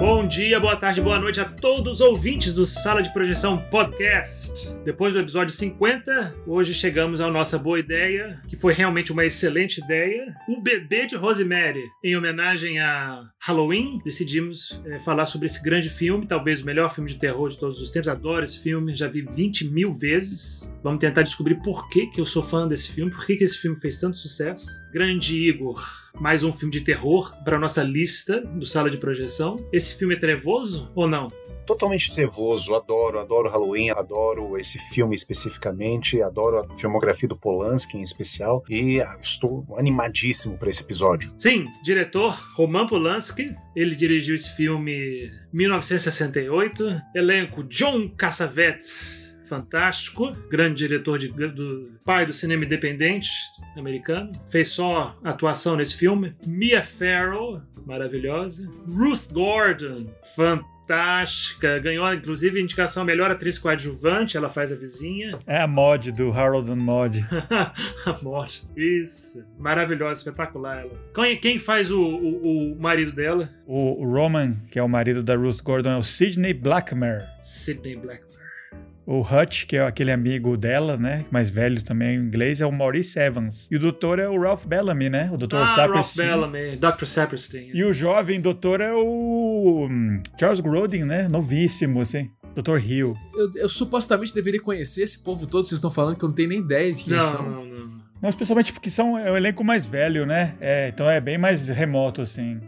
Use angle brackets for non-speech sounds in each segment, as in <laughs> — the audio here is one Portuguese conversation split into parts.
Bom dia, boa tarde, boa noite a todos os ouvintes do Sala de Projeção Podcast. Depois do episódio 50, hoje chegamos à nossa boa ideia, que foi realmente uma excelente ideia. O Bebê de Rosemary. Em homenagem a Halloween, decidimos é, falar sobre esse grande filme, talvez o melhor filme de terror de todos os tempos. Adoro esse filme, já vi 20 mil vezes. Vamos tentar descobrir por que, que eu sou fã desse filme, por que, que esse filme fez tanto sucesso. Grande Igor, mais um filme de terror para nossa lista do Sala de Projeção. Esse filme é trevoso ou não? Totalmente trevoso, adoro, adoro Halloween, adoro esse filme especificamente, adoro a filmografia do Polanski em especial e estou animadíssimo para esse episódio. Sim, diretor Roman Polanski, ele dirigiu esse filme 1968, elenco John Cassavetes, fantástico, grande diretor de, do pai do cinema independente americano. Fez só atuação nesse filme. Mia Farrow, maravilhosa. Ruth Gordon, fantástica. Ganhou, inclusive, indicação melhor atriz coadjuvante. Ela faz a vizinha. É a mod do Harold and Mod. <laughs> a mod. Isso. Maravilhosa, espetacular ela. Quem, quem faz o, o, o, marido dela? O Roman, que é o marido da Ruth Gordon, é o Sidney Blackmer. Sidney Blackmer. O Hutch, que é aquele amigo dela, né? Mais velho também em inglês, é o Maurice Evans. E o doutor é o Ralph Bellamy, né? O doutor ah, Saperstein. Ralph Bellamy, Dr. Saperstein. E o jovem doutor é o hum, Charles Grodin, né? Novíssimo, assim. Dr. Hill. Eu, eu, supostamente deveria conhecer esse povo todo, vocês estão falando que eu não tenho nem ideia de quem não, são. Não, não, não. especialmente porque são é um elenco mais velho, né? É, então é bem mais remoto, assim.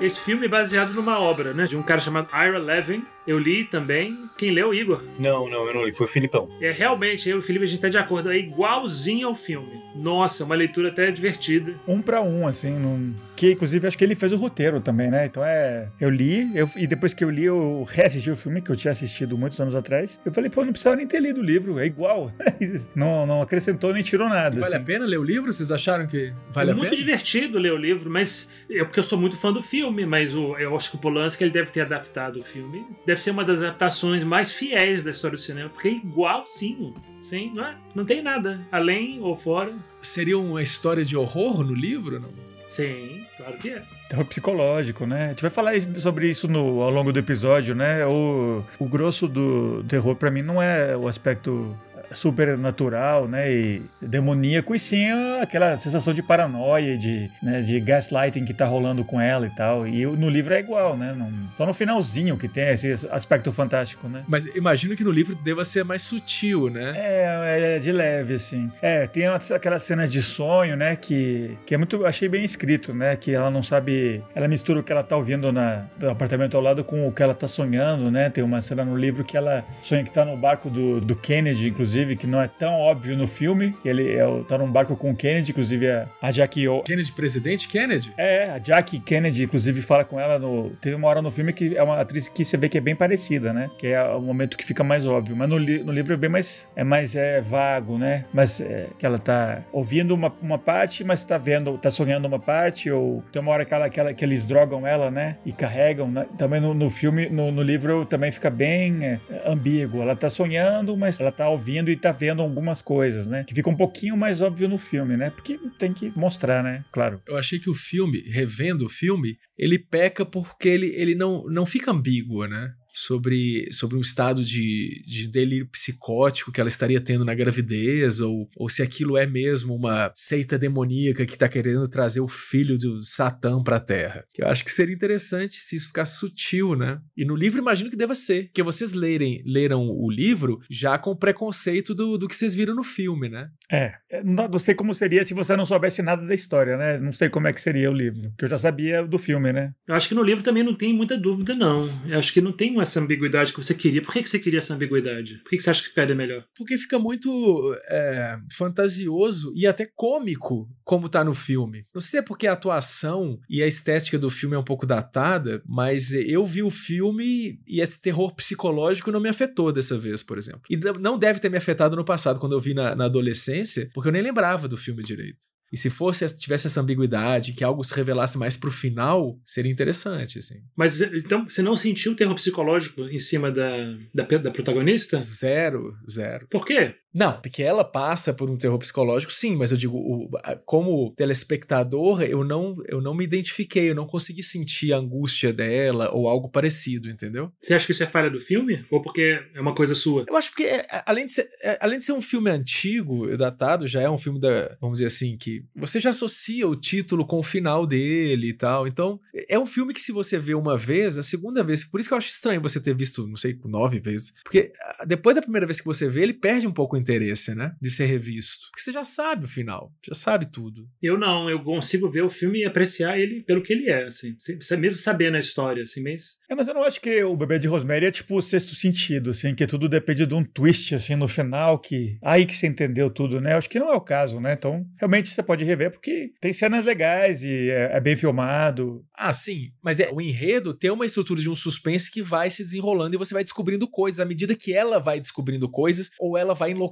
Esse filme é baseado numa obra, né? De um cara chamado Ira Levin. Eu li também. Quem leu, Igor? Não, não, eu não li. Foi o Filipão. É, realmente, eu e o Felipe, a gente tá de acordo. É igualzinho ao filme. Nossa, uma leitura até divertida. Um para um, assim. Num... Que, inclusive, acho que ele fez o roteiro também, né? Então é... Eu li, eu... e depois que eu li, eu reassisti o filme, que eu tinha assistido muitos anos atrás. Eu falei, pô, não precisava nem ter lido o livro. É igual. <laughs> não, não acrescentou nem tirou nada. E vale assim. a pena ler o livro? Vocês acharam que vale é a pena? muito divertido ler o livro, mas... É porque eu sou muito fã do filme, mas o, eu acho que o Polanski ele deve ter adaptado o filme. Deve ser uma das adaptações mais fiéis da história do cinema, porque é igualzinho. Sim, não, é? não tem nada além ou fora. Seria uma história de horror no livro, não? Sim, claro que é. Terror psicológico, né? A gente vai falar sobre isso no, ao longo do episódio, né? O, o grosso do terror, para mim, não é o aspecto supernatural, né, e demoníaco, e sim aquela sensação de paranoia, de, né, de gaslighting que tá rolando com ela e tal. E no livro é igual, né? Não, só no finalzinho que tem esse aspecto fantástico, né? Mas imagino que no livro deva ser mais sutil, né? É, é de leve, assim. É, tem aquelas cenas de sonho, né, que, que é muito, achei bem escrito, né, que ela não sabe, ela mistura o que ela tá ouvindo na, no apartamento ao lado com o que ela tá sonhando, né? Tem uma cena no livro que ela sonha que tá no barco do, do Kennedy, inclusive, inclusive, que não é tão óbvio no filme. Ele é, tá num barco com o Kennedy, inclusive a, a Jackie... O... Kennedy, presidente Kennedy? É, a Jackie Kennedy, inclusive, fala com ela no... Teve uma hora no filme que é uma atriz que você vê que é bem parecida, né? Que é o momento que fica mais óbvio. Mas no, li, no livro é bem mais... É mais é, vago, né? Mas é, que ela tá ouvindo uma, uma parte, mas tá vendo... Tá sonhando uma parte, ou tem uma hora que, ela, que, ela, que eles drogam ela, né? E carregam. Né? Também no, no filme, no, no, livro, também fica bem é, ambíguo. Ela tá sonhando, mas ela tá ouvindo e tá vendo algumas coisas, né? Que fica um pouquinho mais óbvio no filme, né? Porque tem que mostrar, né? Claro. Eu achei que o filme, revendo o filme, ele peca porque ele, ele não, não fica ambíguo, né? Sobre, sobre um estado de, de delírio psicótico que ela estaria tendo na gravidez, ou, ou se aquilo é mesmo uma seita demoníaca que está querendo trazer o filho do Satã para a Terra. Que eu acho que seria interessante se isso ficasse sutil, né? E no livro imagino que deva ser, porque vocês lerem, leram o livro já com preconceito do, do que vocês viram no filme, né? É, não sei como seria se você não soubesse nada da história, né? Não sei como é que seria o livro, porque eu já sabia do filme, né? Eu acho que no livro também não tem muita dúvida, não. Eu acho que não tem essa ambiguidade que você queria. Por que, que você queria essa ambiguidade? Por que, que você acha que ficaria melhor? Porque fica muito é, fantasioso e até cômico, como tá no filme. Não sei se é porque a atuação e a estética do filme é um pouco datada, mas eu vi o filme e esse terror psicológico não me afetou dessa vez, por exemplo. E não deve ter me afetado no passado, quando eu vi na, na adolescência, porque eu nem lembrava do filme direito. E se fosse tivesse essa ambiguidade, que algo se revelasse mais pro final, seria interessante, assim. Mas então você não sentiu terror psicológico em cima da, da, da protagonista? Zero, zero. Por quê? Não, porque ela passa por um terror psicológico, sim, mas eu digo, o, como telespectador, eu não, eu não me identifiquei, eu não consegui sentir a angústia dela ou algo parecido, entendeu? Você acha que isso é falha do filme? Ou porque é uma coisa sua? Eu acho que, é, além, de ser, é, além de ser um filme antigo, datado, já é um filme da, vamos dizer assim, que você já associa o título com o final dele e tal. Então, é um filme que se você vê uma vez, a segunda vez, por isso que eu acho estranho você ter visto, não sei, nove vezes, porque ah, depois da primeira vez que você vê, ele perde um pouco interesse, né? De ser revisto. Porque você já sabe o final, já sabe tudo. Eu não, eu consigo ver o filme e apreciar ele pelo que ele é, assim. Mesmo sabendo a história, assim, mas. É, mas eu não acho que o bebê de Rosemary é tipo o sexto sentido, assim, que tudo depende de um twist, assim, no final, que. Aí que você entendeu tudo, né? Eu acho que não é o caso, né? Então, realmente você pode rever, porque tem cenas legais e é, é bem filmado. Ah, sim. Mas é, o enredo tem uma estrutura de um suspense que vai se desenrolando e você vai descobrindo coisas à medida que ela vai descobrindo coisas ou ela vai enlouquecendo,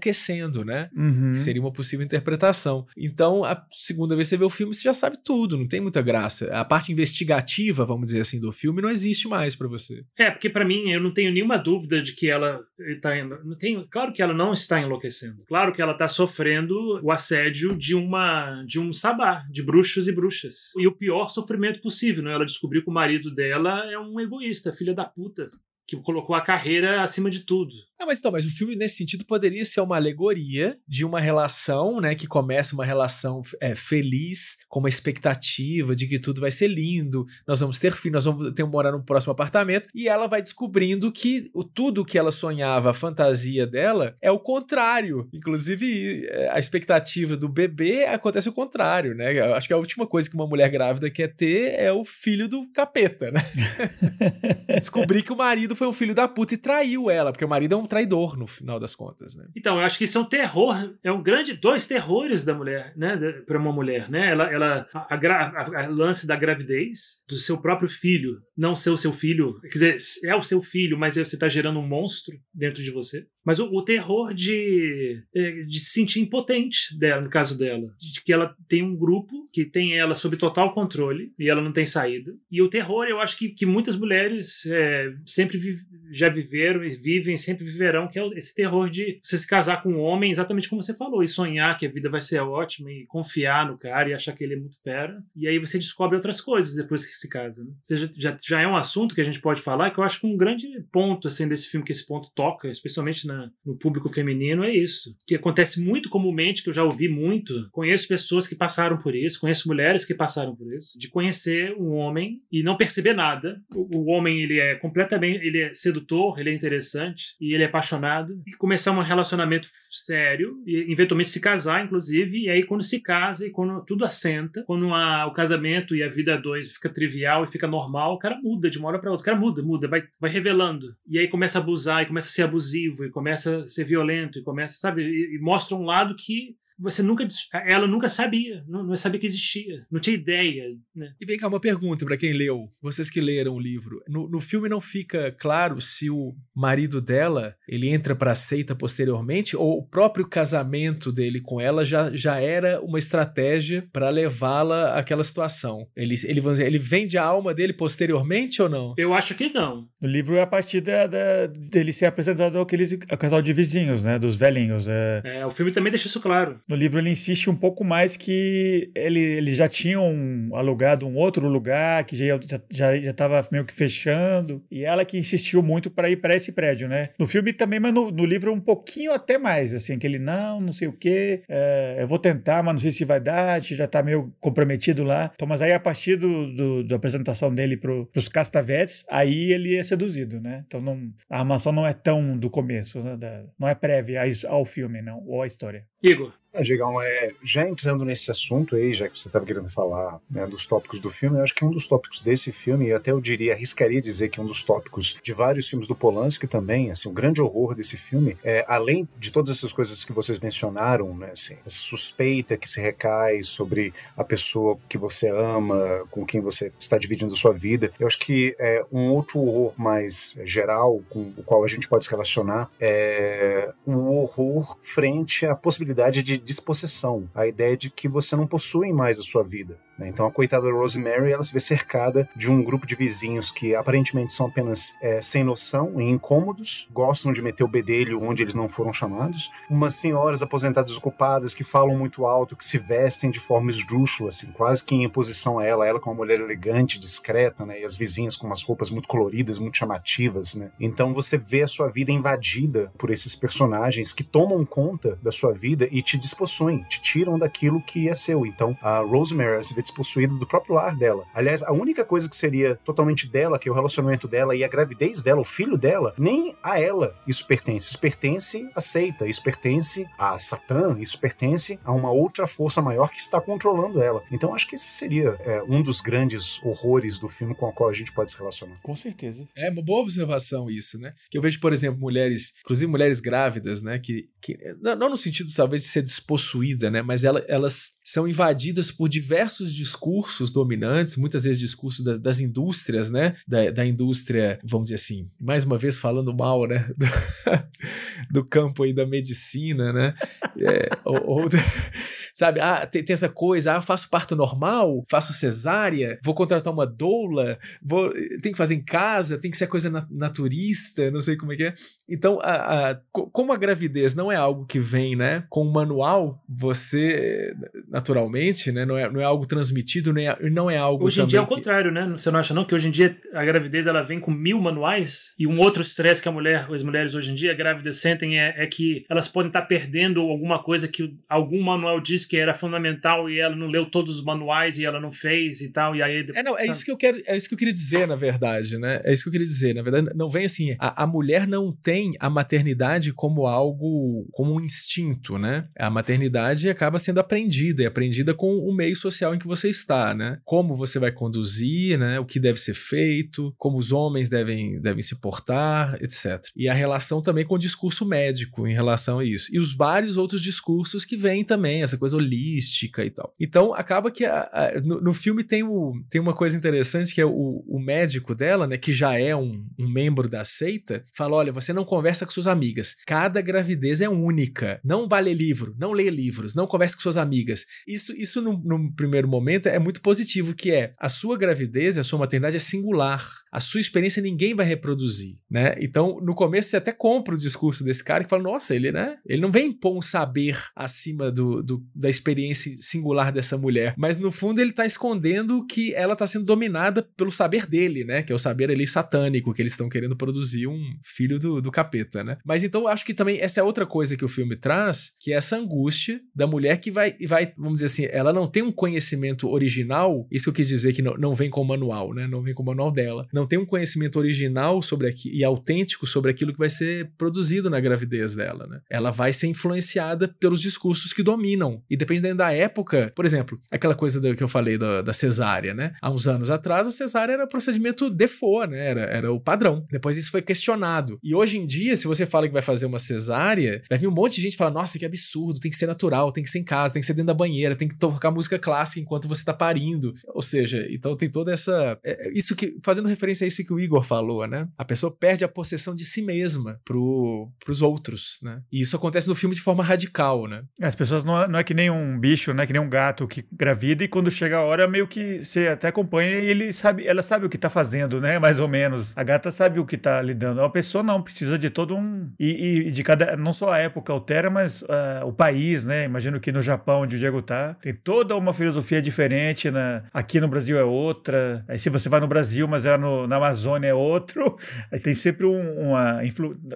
né? Uhum. Seria uma possível interpretação. Então, a segunda vez que você vê o filme, você já sabe tudo, não tem muita graça. A parte investigativa, vamos dizer assim, do filme não existe mais para você. É, porque para mim, eu não tenho nenhuma dúvida de que ela está. Não tenho, claro que ela não está enlouquecendo. Claro que ela está sofrendo o assédio de uma de um sabá, de bruxos e bruxas. E o pior sofrimento possível, né? Ela descobriu que o marido dela é um egoísta, filha da puta que colocou a carreira acima de tudo. Não, mas então, mas o filme nesse sentido poderia ser uma alegoria de uma relação, né, que começa uma relação é, feliz, com uma expectativa de que tudo vai ser lindo, nós vamos ter filho, nós vamos ter morar no próximo apartamento, e ela vai descobrindo que o tudo que ela sonhava, a fantasia dela, é o contrário. Inclusive, é, a expectativa do bebê acontece o contrário, né? Eu acho que a última coisa que uma mulher grávida quer ter é o filho do capeta, né? <laughs> Descobrir que o marido foi um filho da puta e traiu ela, porque o marido é um traidor no final das contas, né? Então, eu acho que isso é um terror, é um grande dois terrores da mulher, né, para uma mulher, né? Ela, ela a, a, a, lance da gravidez do seu próprio filho, não ser o seu filho, quer dizer, é o seu filho, mas você está gerando um monstro dentro de você. Mas o, o, terror de, é, de se sentir impotente dela, no caso dela. De que ela tem um grupo que tem ela sob total controle e ela não tem saída. E o terror, eu acho que, que muitas mulheres é, sempre já viveram e vivem, sempre viverão, que é esse terror de você se casar com um homem, exatamente como você falou, e sonhar que a vida vai ser ótima e confiar no cara e achar que ele é muito fera. E aí você descobre outras coisas depois que se casa. Né? Já, já é um assunto que a gente pode falar, que eu acho que um grande ponto assim, desse filme, que esse ponto toca, especialmente na no público feminino é isso. Que acontece muito comumente, que eu já ouvi muito. Conheço pessoas que passaram por isso, conheço mulheres que passaram por isso, de conhecer um homem e não perceber nada. O, o homem, ele é completamente, ele é sedutor, ele é interessante e ele é apaixonado e começar um relacionamento sério e eventualmente se casar, inclusive, e aí quando se casa e quando tudo assenta, quando a, o casamento e a vida a dois fica trivial e fica normal, o cara muda de uma hora para outra. O cara muda, muda, vai, vai revelando. E aí começa a abusar e começa a ser abusivo e começa a ser violento e começa, sabe, e, e mostra um lado que você nunca ela nunca sabia, não, não sabia que existia, não tinha ideia. Né? E vem cá, uma pergunta para quem leu, vocês que leram o livro. No, no filme não fica claro se o marido dela ele entra para a seita posteriormente ou o próprio casamento dele com ela já, já era uma estratégia para levá-la àquela situação. Ele, ele, ele vende a alma dele posteriormente ou não? Eu acho que não. O livro é a partir da, da, dele ser apresentado ao casal de vizinhos, né? Dos velhinhos. É... é, o filme também deixa isso claro. No livro ele insiste um pouco mais que ele, eles já tinham alugado um outro lugar, que já já já estava meio que fechando, e ela que insistiu muito para ir para esse prédio, né? No filme também, mas no, no, livro um pouquinho até mais, assim, que ele não, não sei o que, é, eu vou tentar, mas não sei se vai dar, já tá meio comprometido lá. Então, mas aí a partir do, do da apresentação dele pro, pros castavetes, aí ele é seduzido, né? Então não, a armação não é tão do começo, né? da, não é prévia ao filme, não, ou à história. Igor. É, Digão, é, já entrando nesse assunto aí, já que você estava querendo falar né, dos tópicos do filme, eu acho que um dos tópicos desse filme, e até eu diria, arriscaria dizer que um dos tópicos de vários filmes do Polanski também, assim, o grande horror desse filme, é, além de todas essas coisas que vocês mencionaram, né, assim, essa suspeita que se recai sobre a pessoa que você ama, com quem você está dividindo sua vida, eu acho que é, um outro horror mais geral, com o qual a gente pode se relacionar, é o horror frente à possibilidade possibilidade de dispossessão, a ideia de que você não possui mais a sua vida. Né? Então a coitada Rosemary ela se vê cercada de um grupo de vizinhos que aparentemente são apenas é, sem noção e incômodos, gostam de meter o bedelho onde eles não foram chamados, umas senhoras aposentadas ocupadas que falam muito alto, que se vestem de forma esdrúxula, assim, quase que em oposição a ela, ela com uma mulher elegante, discreta, né? E as vizinhas com umas roupas muito coloridas, muito chamativas, né? Então você vê a sua vida invadida por esses personagens que tomam conta da sua vida e te despossuem, te tiram daquilo que é seu. Então a Rosemary se vê despossuída do próprio lar dela. Aliás, a única coisa que seria totalmente dela, que é o relacionamento dela e a gravidez dela, o filho dela, nem a ela isso pertence. Isso pertence a seita, isso pertence a Satã, isso pertence a uma outra força maior que está controlando ela. Então acho que esse seria é, um dos grandes horrores do filme com o qual a gente pode se relacionar. Com certeza. É uma boa observação isso, né? Que eu vejo, por exemplo, mulheres, inclusive mulheres grávidas, né? Que, que não no sentido talvez de ser despossuída, né? Mas ela, elas são invadidas por diversos discursos dominantes, muitas vezes discursos das, das indústrias, né? Da, da, indústria, vamos dizer assim, mais uma vez falando mal, né? <laughs> Do, do campo aí da medicina, né? É, ou, ou da, sabe? Ah, tem, tem, essa coisa, ah, faço parto normal, faço cesárea, vou contratar uma doula, vou, tem que fazer em casa, tem que ser coisa naturista, não sei como é que é. Então, a, a, como a gravidez não é algo que vem, né, com um manual, você, naturalmente, né, não é, não é algo transmitido, não é, não é algo Hoje em dia é o que... contrário, né? Você não acha não que hoje em dia a gravidez ela vem com mil manuais e um outro estresse que a mulher, as mulheres hoje em dia grávidas sentem é, é que elas podem estar perdendo alguma coisa que algum manual diz que era fundamental e ela não leu todos os manuais e ela não fez e tal, e aí... É, não, é isso que eu quero, é isso que eu queria dizer, na verdade, né? É isso que eu queria dizer, na verdade, não vem assim, a, a mulher não tem a maternidade como algo, como um instinto, né? A maternidade acaba sendo aprendida, e aprendida com o meio social em que você está, né? Como você vai conduzir, né? O que deve ser feito, como os homens devem, devem se portar, etc. E a relação também com o discurso médico em relação a isso. E os vários outros discursos que vêm também, essa coisa holística e tal. Então, acaba que a, a, no, no, filme tem, o, tem uma coisa interessante que é o, o médico dela, né, que já é um, um membro da seita, fala: olha, você não conversa com suas amigas. Cada gravidez é única. Não vale livro, não lê livros, não converse com suas amigas. Isso, isso no, no primeiro momento é muito positivo, que é a sua gravidez, a sua maternidade é singular. A sua experiência ninguém vai reproduzir, né? Então, no começo você até compra o discurso desse cara que fala: nossa, ele, né? Ele não vem impor um saber acima do, do da experiência singular dessa mulher. Mas no fundo ele tá escondendo que ela tá sendo dominada pelo saber dele, né? Que é o saber ali satânico, que eles estão querendo produzir um filho do, do capeta, né? Mas então acho que também essa é outra coisa que o filme traz, que é essa angústia da mulher que vai, vai vamos dizer assim, ela não tem um conhecimento original, isso que eu quis dizer que não, não vem com o manual, né? Não vem com o manual dela. Não tem um conhecimento original sobre aqui, e autêntico sobre aquilo que vai ser produzido na gravidez dela, né? Ela vai ser influenciada pelos discursos que dominam. E dependendo da época, por exemplo, aquela coisa do, que eu falei da, da cesárea, né? Há uns anos atrás, a cesárea era procedimento default, né? Era, era o padrão. Depois isso foi questionado. E hoje em dia, se você fala que vai fazer uma cesárea, vai vir um monte de gente falar: nossa, que absurdo, tem que ser natural, tem que ser em casa, tem que ser dentro da banheira, tem que tocar música clássica enquanto você tá parindo. Ou seja, então tem toda essa. É, é isso que. Fazendo referência a isso que o Igor falou, né? A pessoa perde a possessão de si mesma pro, pros outros, né? E isso acontece no filme de forma radical, né? As pessoas não, é, não é que nem um bicho, né? Que nem um gato que gravida e quando chega a hora meio que você até acompanha e ele sabe, ela sabe o que tá fazendo, né? <laughs> Mais ou menos. A gata sabe o que tá lidando. A pessoa não precisa de todo um e, e de cada não só a época altera, mas uh, o país, né? Imagino que no Japão onde o Diego tá tem toda uma filosofia diferente, né? Aqui no Brasil é outra. Aí se você vai no Brasil, mas é no, na Amazônia é outro. <laughs> Aí tem sempre um, uma,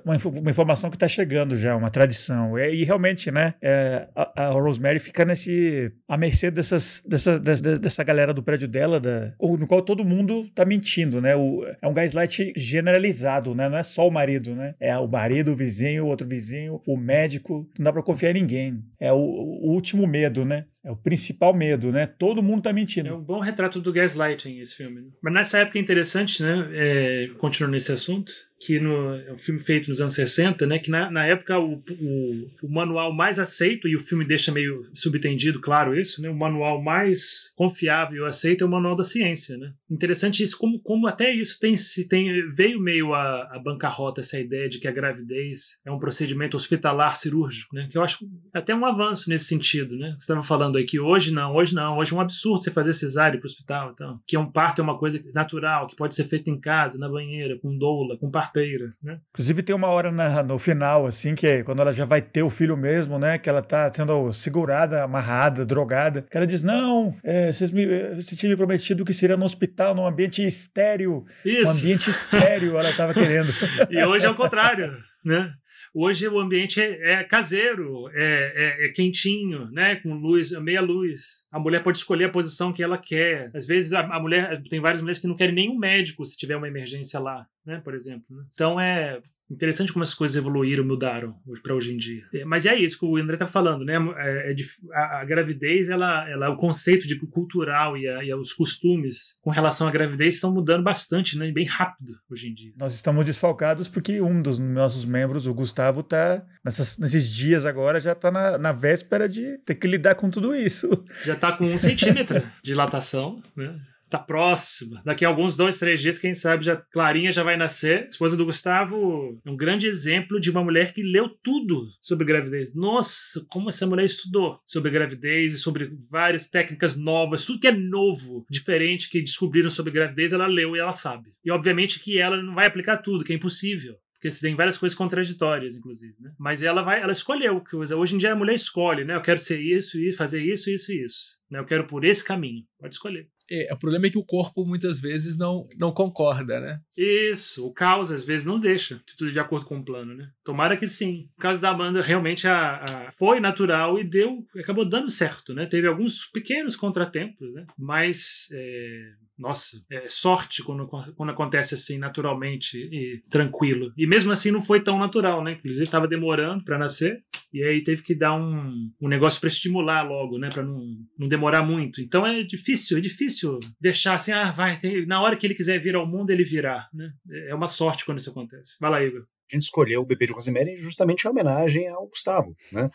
uma, uma, informação que tá chegando já, uma tradição. E, e realmente, né? É, a, a Rosemary fica nesse à mercê dessas, dessa, dessa, dessa galera do prédio dela, da, no qual todo mundo tá mentindo, né? O, é um gaslight generalizado, né? Não é só o marido, né? É o marido, o vizinho, o outro vizinho, o médico. Não dá pra confiar em ninguém. É o, o último medo, né? É o principal medo, né? Todo mundo tá mentindo. É um bom retrato do gaslighting esse filme. Mas nessa época é interessante, né? É, continuando nesse assunto, que no, é um filme feito nos anos 60, né? Que na, na época o, o, o, manual mais aceito, e o filme deixa meio subentendido, claro, isso, né? O manual mais confiável e aceito é o manual da ciência, né? Interessante isso, como, como até isso tem, tem veio meio a, a bancarrota essa ideia de que a gravidez é um procedimento hospitalar cirúrgico, né? Que eu acho até um avanço nesse sentido, né? Você estava falando aí que hoje não, hoje não, hoje é um absurdo você fazer cesárea para o hospital, então, que é um parto é uma coisa natural, que pode ser feito em casa, na banheira, com doula, com parteira, né? Inclusive tem uma hora na, no final, assim, que é quando ela já vai ter o filho mesmo, né? Que ela tá sendo segurada, amarrada, drogada, que ela diz, não, é, vocês me, você tinha me prometido que seria no hospital, num ambiente estéreo. Isso. Um ambiente estéreo ela tava querendo. <laughs> e hoje é o contrário, né? Hoje o ambiente é, é caseiro, é, é, é, quentinho, né? Com luz, meia luz. A mulher pode escolher a posição que ela quer. Às vezes a, a mulher tem várias mulheres que não querem nenhum médico se tiver uma emergência lá, né? Por exemplo. Né? Então é Interessante como as coisas evoluíram, mudaram para hoje em dia. É, mas é isso que o André está falando, né? É, é a, a, gravidez, ela, ela, o conceito de cultural e, a, e, os costumes com relação à gravidez estão mudando bastante, né? Bem rápido hoje em dia. Nós estamos desfalcados porque um dos nossos membros, o Gustavo, está nesses dias agora já está na, na véspera de ter que lidar com tudo isso. Já está com um centímetro de dilatação, né? Tá próxima. Daqui a alguns dois, três dias, quem sabe, já Clarinha já vai nascer. Esposa do Gustavo, um grande exemplo de uma mulher que leu tudo sobre gravidez. Nossa, como essa mulher estudou sobre gravidez e sobre várias técnicas novas, tudo que é novo, diferente que descobriram sobre gravidez, ela leu e ela sabe. E obviamente que ela não vai aplicar tudo, que é impossível porque tem várias coisas contraditórias, inclusive, né? Mas ela vai, ela escolheu coisa. Hoje em dia a mulher escolhe, né? Eu quero ser isso e fazer isso, isso e isso. Né? Eu quero por esse caminho. Pode escolher. É, o problema é que o corpo muitas vezes não, não concorda, né? Isso, o caos às vezes não deixa tudo de acordo com o plano, né? Tomara que sim. O caso da Amanda realmente a, a, foi natural e deu, acabou dando certo, né? Teve alguns pequenos contratempos, né? Mas é, nossa, é sorte quando, quando acontece assim naturalmente e tranquilo. E mesmo assim não foi tão natural, né? Inclusive estava demorando para nascer e aí teve que dar um, um negócio para estimular logo, né? Para não, não demorar muito. Então é difícil, é difícil deixar assim, ah, vai, tem, na hora que ele quiser vir ao mundo, ele virá, né? É uma sorte quando isso acontece. Vai lá, Igor a gente escolheu o bebê de Rosemary justamente em homenagem ao Gustavo, né?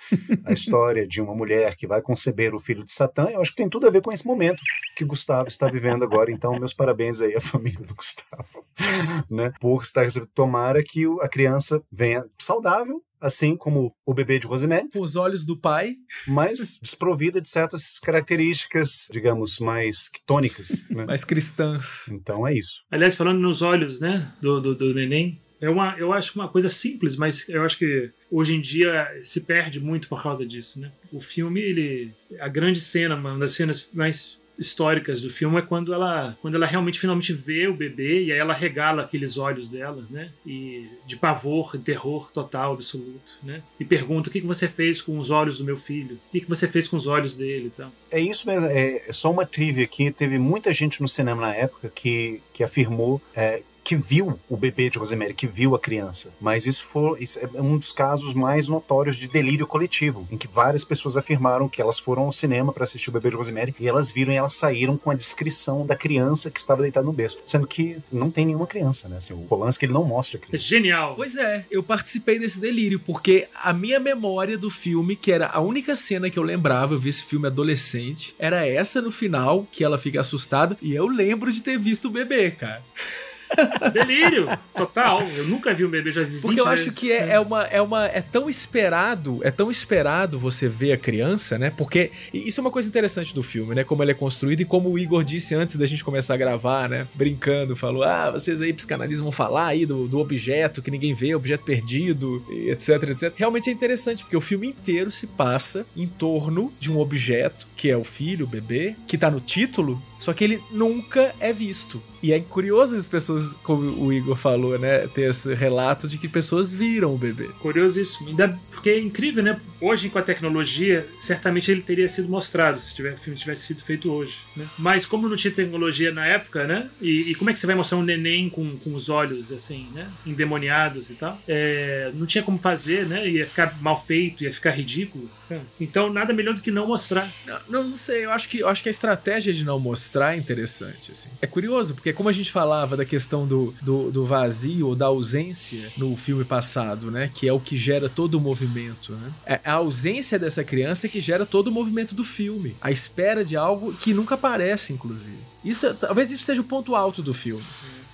A história de uma mulher que vai conceber o filho de Satã, eu acho que tem tudo a ver com esse momento que Gustavo está vivendo agora. Então, meus parabéns aí à família do Gustavo, né? Por estar recebendo. Tomara que a criança venha saudável, assim como o bebê de Rosemary. Com os olhos do pai. Mas desprovida de certas características, digamos, mais tônicas. Né? <laughs> Mais cristãs. Então é isso. Aliás, falando nos olhos, né, do, do, do neném, é uma, eu acho uma coisa simples, mas eu acho que hoje em dia se perde muito por causa disso, né? O filme, ele, a grande cena, uma das cenas mais históricas do filme é quando ela, quando ela realmente finalmente vê o bebê e aí ela regala aqueles olhos dela, né? E de pavor, terror total, absoluto, né? E pergunta: o que, você fez com os olhos do meu filho? O que, que você fez com os olhos dele, então? É isso mesmo. É só uma trivia aqui. Teve muita gente no cinema na época que, que afirmou é, que viu o bebê de Rosemary, que viu a criança. Mas isso foi isso é um dos casos mais notórios de delírio coletivo, em que várias pessoas afirmaram que elas foram ao cinema para assistir o bebê de Rosemary e elas viram e elas saíram com a descrição da criança que estava deitada no berço, sendo que não tem nenhuma criança, né? Assim, o Polanski ele não mostra a criança. É genial. Pois é, eu participei desse delírio porque a minha memória do filme, que era a única cena que eu lembrava, eu vi esse filme adolescente, era essa no final que ela fica assustada e eu lembro de ter visto o bebê, cara. <laughs> <laughs> Delírio, total. Eu nunca vi um bebê, já vi Porque eu acho que é, é, uma, é uma. É tão esperado, é tão esperado você ver a criança, né? Porque isso é uma coisa interessante do filme, né? Como ele é construído e como o Igor disse antes da gente começar a gravar, né? Brincando, falou: ah, vocês aí, psicanalistas, vão falar aí do, do objeto que ninguém vê, objeto perdido, etc, etc. Realmente é interessante, porque o filme inteiro se passa em torno de um objeto, que é o filho, o bebê, que tá no título, só que ele nunca é visto. E é curioso as pessoas, como o Igor falou, né? Ter esse relato de que pessoas viram o bebê. Curiosíssimo. Ainda porque é incrível, né? Hoje, com a tecnologia, certamente ele teria sido mostrado se tiver, o filme tivesse sido feito hoje. Né? Mas como não tinha tecnologia na época, né? E, e, como é que você vai mostrar um neném com, com os olhos assim, né? Endemoniados e tal? É, não tinha como fazer, né? Ia ficar mal feito, ia ficar ridículo. Então, nada melhor do que não mostrar. Não, não, não sei. Eu acho que, eu acho que a estratégia de não mostrar é interessante. Assim. É curioso, porque como a gente falava da questão do, do, do vazio ou da ausência no filme passado, né? Que é o que gera todo o movimento, né? É a ausência dessa criança que gera todo o movimento do filme. A espera de algo que nunca aparece, inclusive. Isso, talvez isso seja o ponto alto do filme.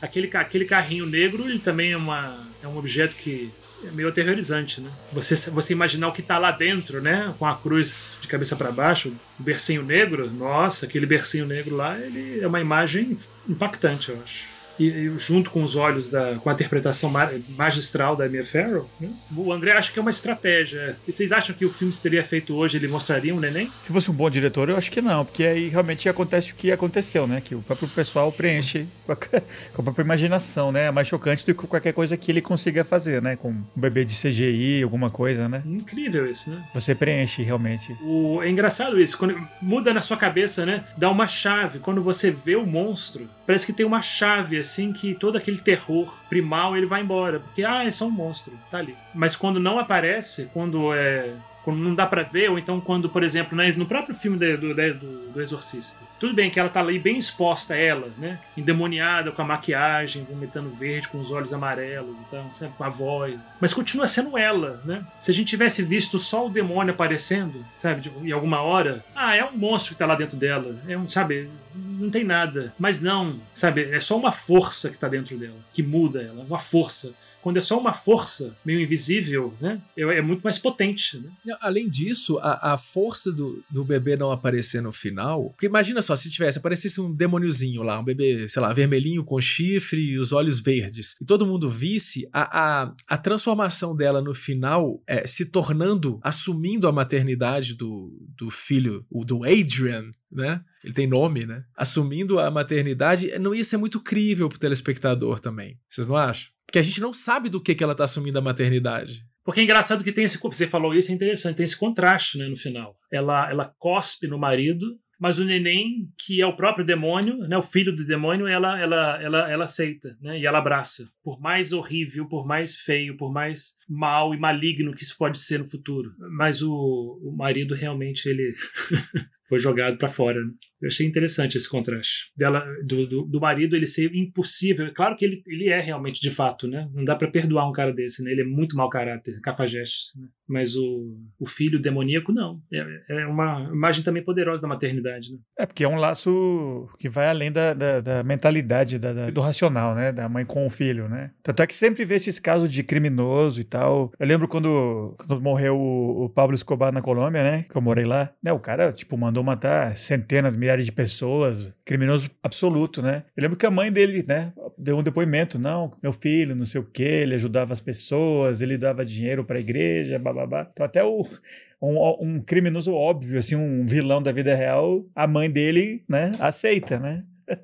Aquele, aquele carrinho negro, ele também é, uma, é um objeto que é meio aterrorizante, né? Você, você imaginar o que tá lá dentro, né? Com a cruz de cabeça para baixo, o bercinho negro, nossa, aquele bercinho negro lá, ele é uma imagem impactante, eu acho e, junto com os olhos da com a interpretação magistral da Mia Farrow, né? o André acha que é uma estratégia. E vocês acham que o filme se teria feito hoje ele mostraria um neném? Se fosse um bom diretor, eu acho que não, porque aí realmente acontece o que aconteceu, né? Que o próprio pessoal preenche com a, <laughs> com a própria imaginação, né? É mais chocante do que qualquer coisa que ele consiga fazer, né? Com um bebê de CGI, alguma coisa, né? Incrível isso, né? Você preenche realmente. O, é engraçado isso, quando muda na sua cabeça, né? Dá uma chave. Quando você vê o monstro, parece que tem uma chave assim que todo aquele terror primal ele vai embora. Porque, ah, é só um monstro, tá ali. Mas quando não aparece, quando é quando não dá para ver, ou então quando, por exemplo, né, no próprio filme do, do, do, Exorcista. Tudo bem que ela tá ali bem exposta, ela, né? Endemoniada, com a maquiagem, vomitando verde, com os olhos amarelos e tal, sabe? Com a voz. Mas continua sendo ela, né? Se a gente tivesse visto só o demônio aparecendo, sabe? De, em alguma hora, ah, é um monstro que tá lá dentro dela. É um, sabe? Não tem nada. Mas não, sabe? É só uma força que tá dentro dela, que muda ela. Uma força quando é só uma força meio invisível, né? É muito mais potente. Né? Além disso, a, a força do, do bebê não aparecer no final. Porque imagina só, se tivesse, aparecesse um demôniozinho lá, um bebê, sei lá, vermelhinho com chifre e os olhos verdes, e todo mundo visse a, a, a transformação dela no final é, se tornando, assumindo a maternidade do, do filho, o do Adrian, né? Ele tem nome, né? Assumindo a maternidade, não ia ser muito crível pro telespectador também. Vocês não acham? Que a gente não sabe do que, que ela tá assumindo a maternidade. Porque é engraçado que tem esse. Você falou isso, é interessante, tem esse contraste né, no final. Ela, ela cospe no marido, mas o neném, que é o próprio demônio, né, o filho do demônio, ela, ela, ela, ela aceita né, e ela abraça. Por mais horrível, por mais feio, por mais mal e maligno que isso pode ser no futuro. Mas o, o marido realmente ele <laughs> foi jogado para fora. Né? Eu achei interessante esse contraste. Dela, do, do, do, marido ele ser impossível. Claro que ele, ele é realmente de fato, né? Não dá para perdoar um cara desse, né? Ele é muito mau caráter, cafajeste. Né? Mas o, o filho demoníaco, não. É, é uma imagem também poderosa da maternidade, né? É, porque é um laço que vai além da, da, da mentalidade, da, da, do racional, né? Da mãe com o filho, né? Tanto é que sempre vê esses casos de criminoso e tal. Eu lembro quando, quando morreu o, o Pablo Escobar na Colômbia, né? Que eu morei lá. Né? O cara, tipo, mandou matar centenas, milhares milhares de pessoas, criminoso absoluto, né? Eu lembro que a mãe dele, né, deu um depoimento, não, meu filho, não sei o quê, ele ajudava as pessoas, ele dava dinheiro para a igreja, bababá. Então até o um, um, criminoso óbvio, assim, um vilão da vida real, a mãe dele, né, aceita, né? <laughs>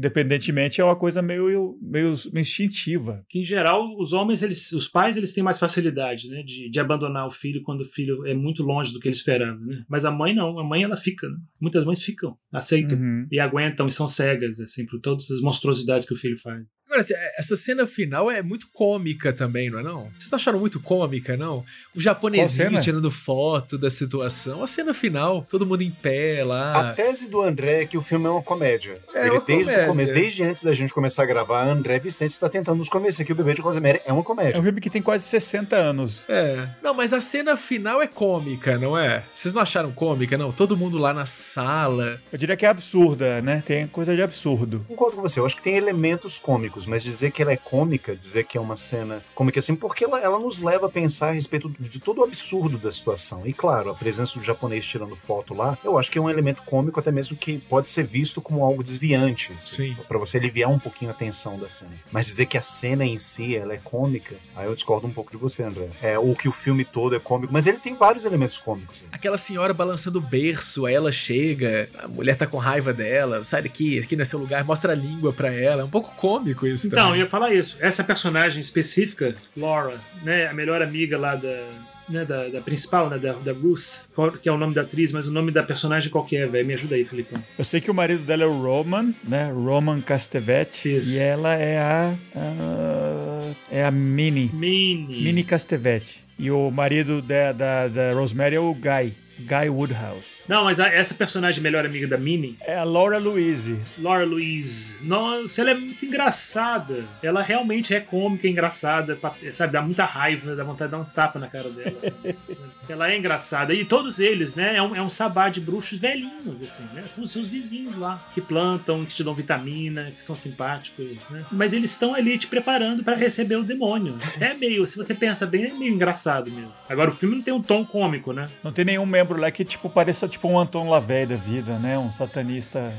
independentemente, é uma coisa meio, meio instintiva. Que, em geral, os homens, eles, os pais, eles têm mais facilidade, né? De, de abandonar o filho quando o filho é muito longe do que ele esperava, né? Mas a mãe não. A mãe, ela fica, né? Muitas mães ficam, aceitam uhum. e aguentam e são cegas, assim, por todas as monstruosidades que o filho faz. Agora, assim, essa cena final é muito cômica também, não é não? Vocês não acharam muito cômica, não? O japonesinho tirando foto da situação. A cena final, todo mundo em pé lá. A tese do André é que o filme é uma comédia. É Ele, uma desde comédia. o começo, desde antes da gente começar a gravar, André Vicente está tentando nos convencer que o Bebê de Rosemary é uma comédia. É um filme que tem quase 60 anos. É. Não, mas a cena final é cômica, não é? Vocês não acharam cômica, não? Todo mundo lá na sala. Eu diria que é absurda, né? Tem coisa de absurdo. Concordo com você. Eu acho que tem elementos cômicos, mas dizer que ela é cômica, dizer que é uma cena cômica assim, porque ela, ela nos leva a pensar a respeito de todo o absurdo da situação. E claro, a presença do japonês tirando foto lá, eu acho que é um elemento cômico, até mesmo que pode ser visto como algo desviante, assim, para você aliviar um pouquinho a tensão da cena. Mas dizer que a cena em si ela é cômica, aí eu discordo um pouco de você, André. É, ou que o filme todo é cômico, mas ele tem vários elementos cômicos. Assim. Aquela senhora balançando o berço, aí ela chega, a mulher tá com raiva dela, sai daqui, aqui não é seu lugar, mostra a língua pra ela. É um pouco cômico isso então, também. eu ia falar isso. Essa personagem específica, Laura, né, a melhor amiga lá da, né, da, da, principal, né, da, da, Ruth, que é o nome da atriz, mas o nome da personagem qualquer, velho. Me ajuda aí, Felipe. Eu sei que o marido dela é o Roman, né? Roman Castevetti. Isso. E ela é a, a. é a Minnie. Minnie. Minnie Castevetti. E o marido da, da, da Rosemary é o Guy. Guy Woodhouse. Não, mas a, essa personagem melhor amiga da Minnie. É a Laura Louise. Laura Louise. Nossa, ela é muito engraçada. Ela realmente é cômica, engraçada, sabe? Dá muita raiva, dá vontade de dar um tapa na cara dela. <laughs> ela é engraçada. E todos eles, né? É um, é um sabá de bruxos velhinhos, assim, né? São os seus vizinhos lá, que plantam, que te dão vitamina, que são simpáticos, né? Mas eles estão ali te preparando para receber o demônio. É meio, se você pensa bem, é meio engraçado mesmo. Agora, o filme não tem um tom cômico, né? Não tem nenhum membro lá que, tipo, pareça tipo um Anton Lavey da vida, né? Um satanista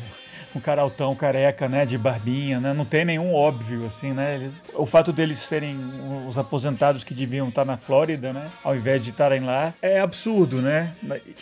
um cara altão, careca, né, de barbinha, né? Não tem nenhum óbvio, assim, né? Eles, o fato deles serem os aposentados que deviam estar na Flórida, né? Ao invés de estarem lá, é absurdo, né?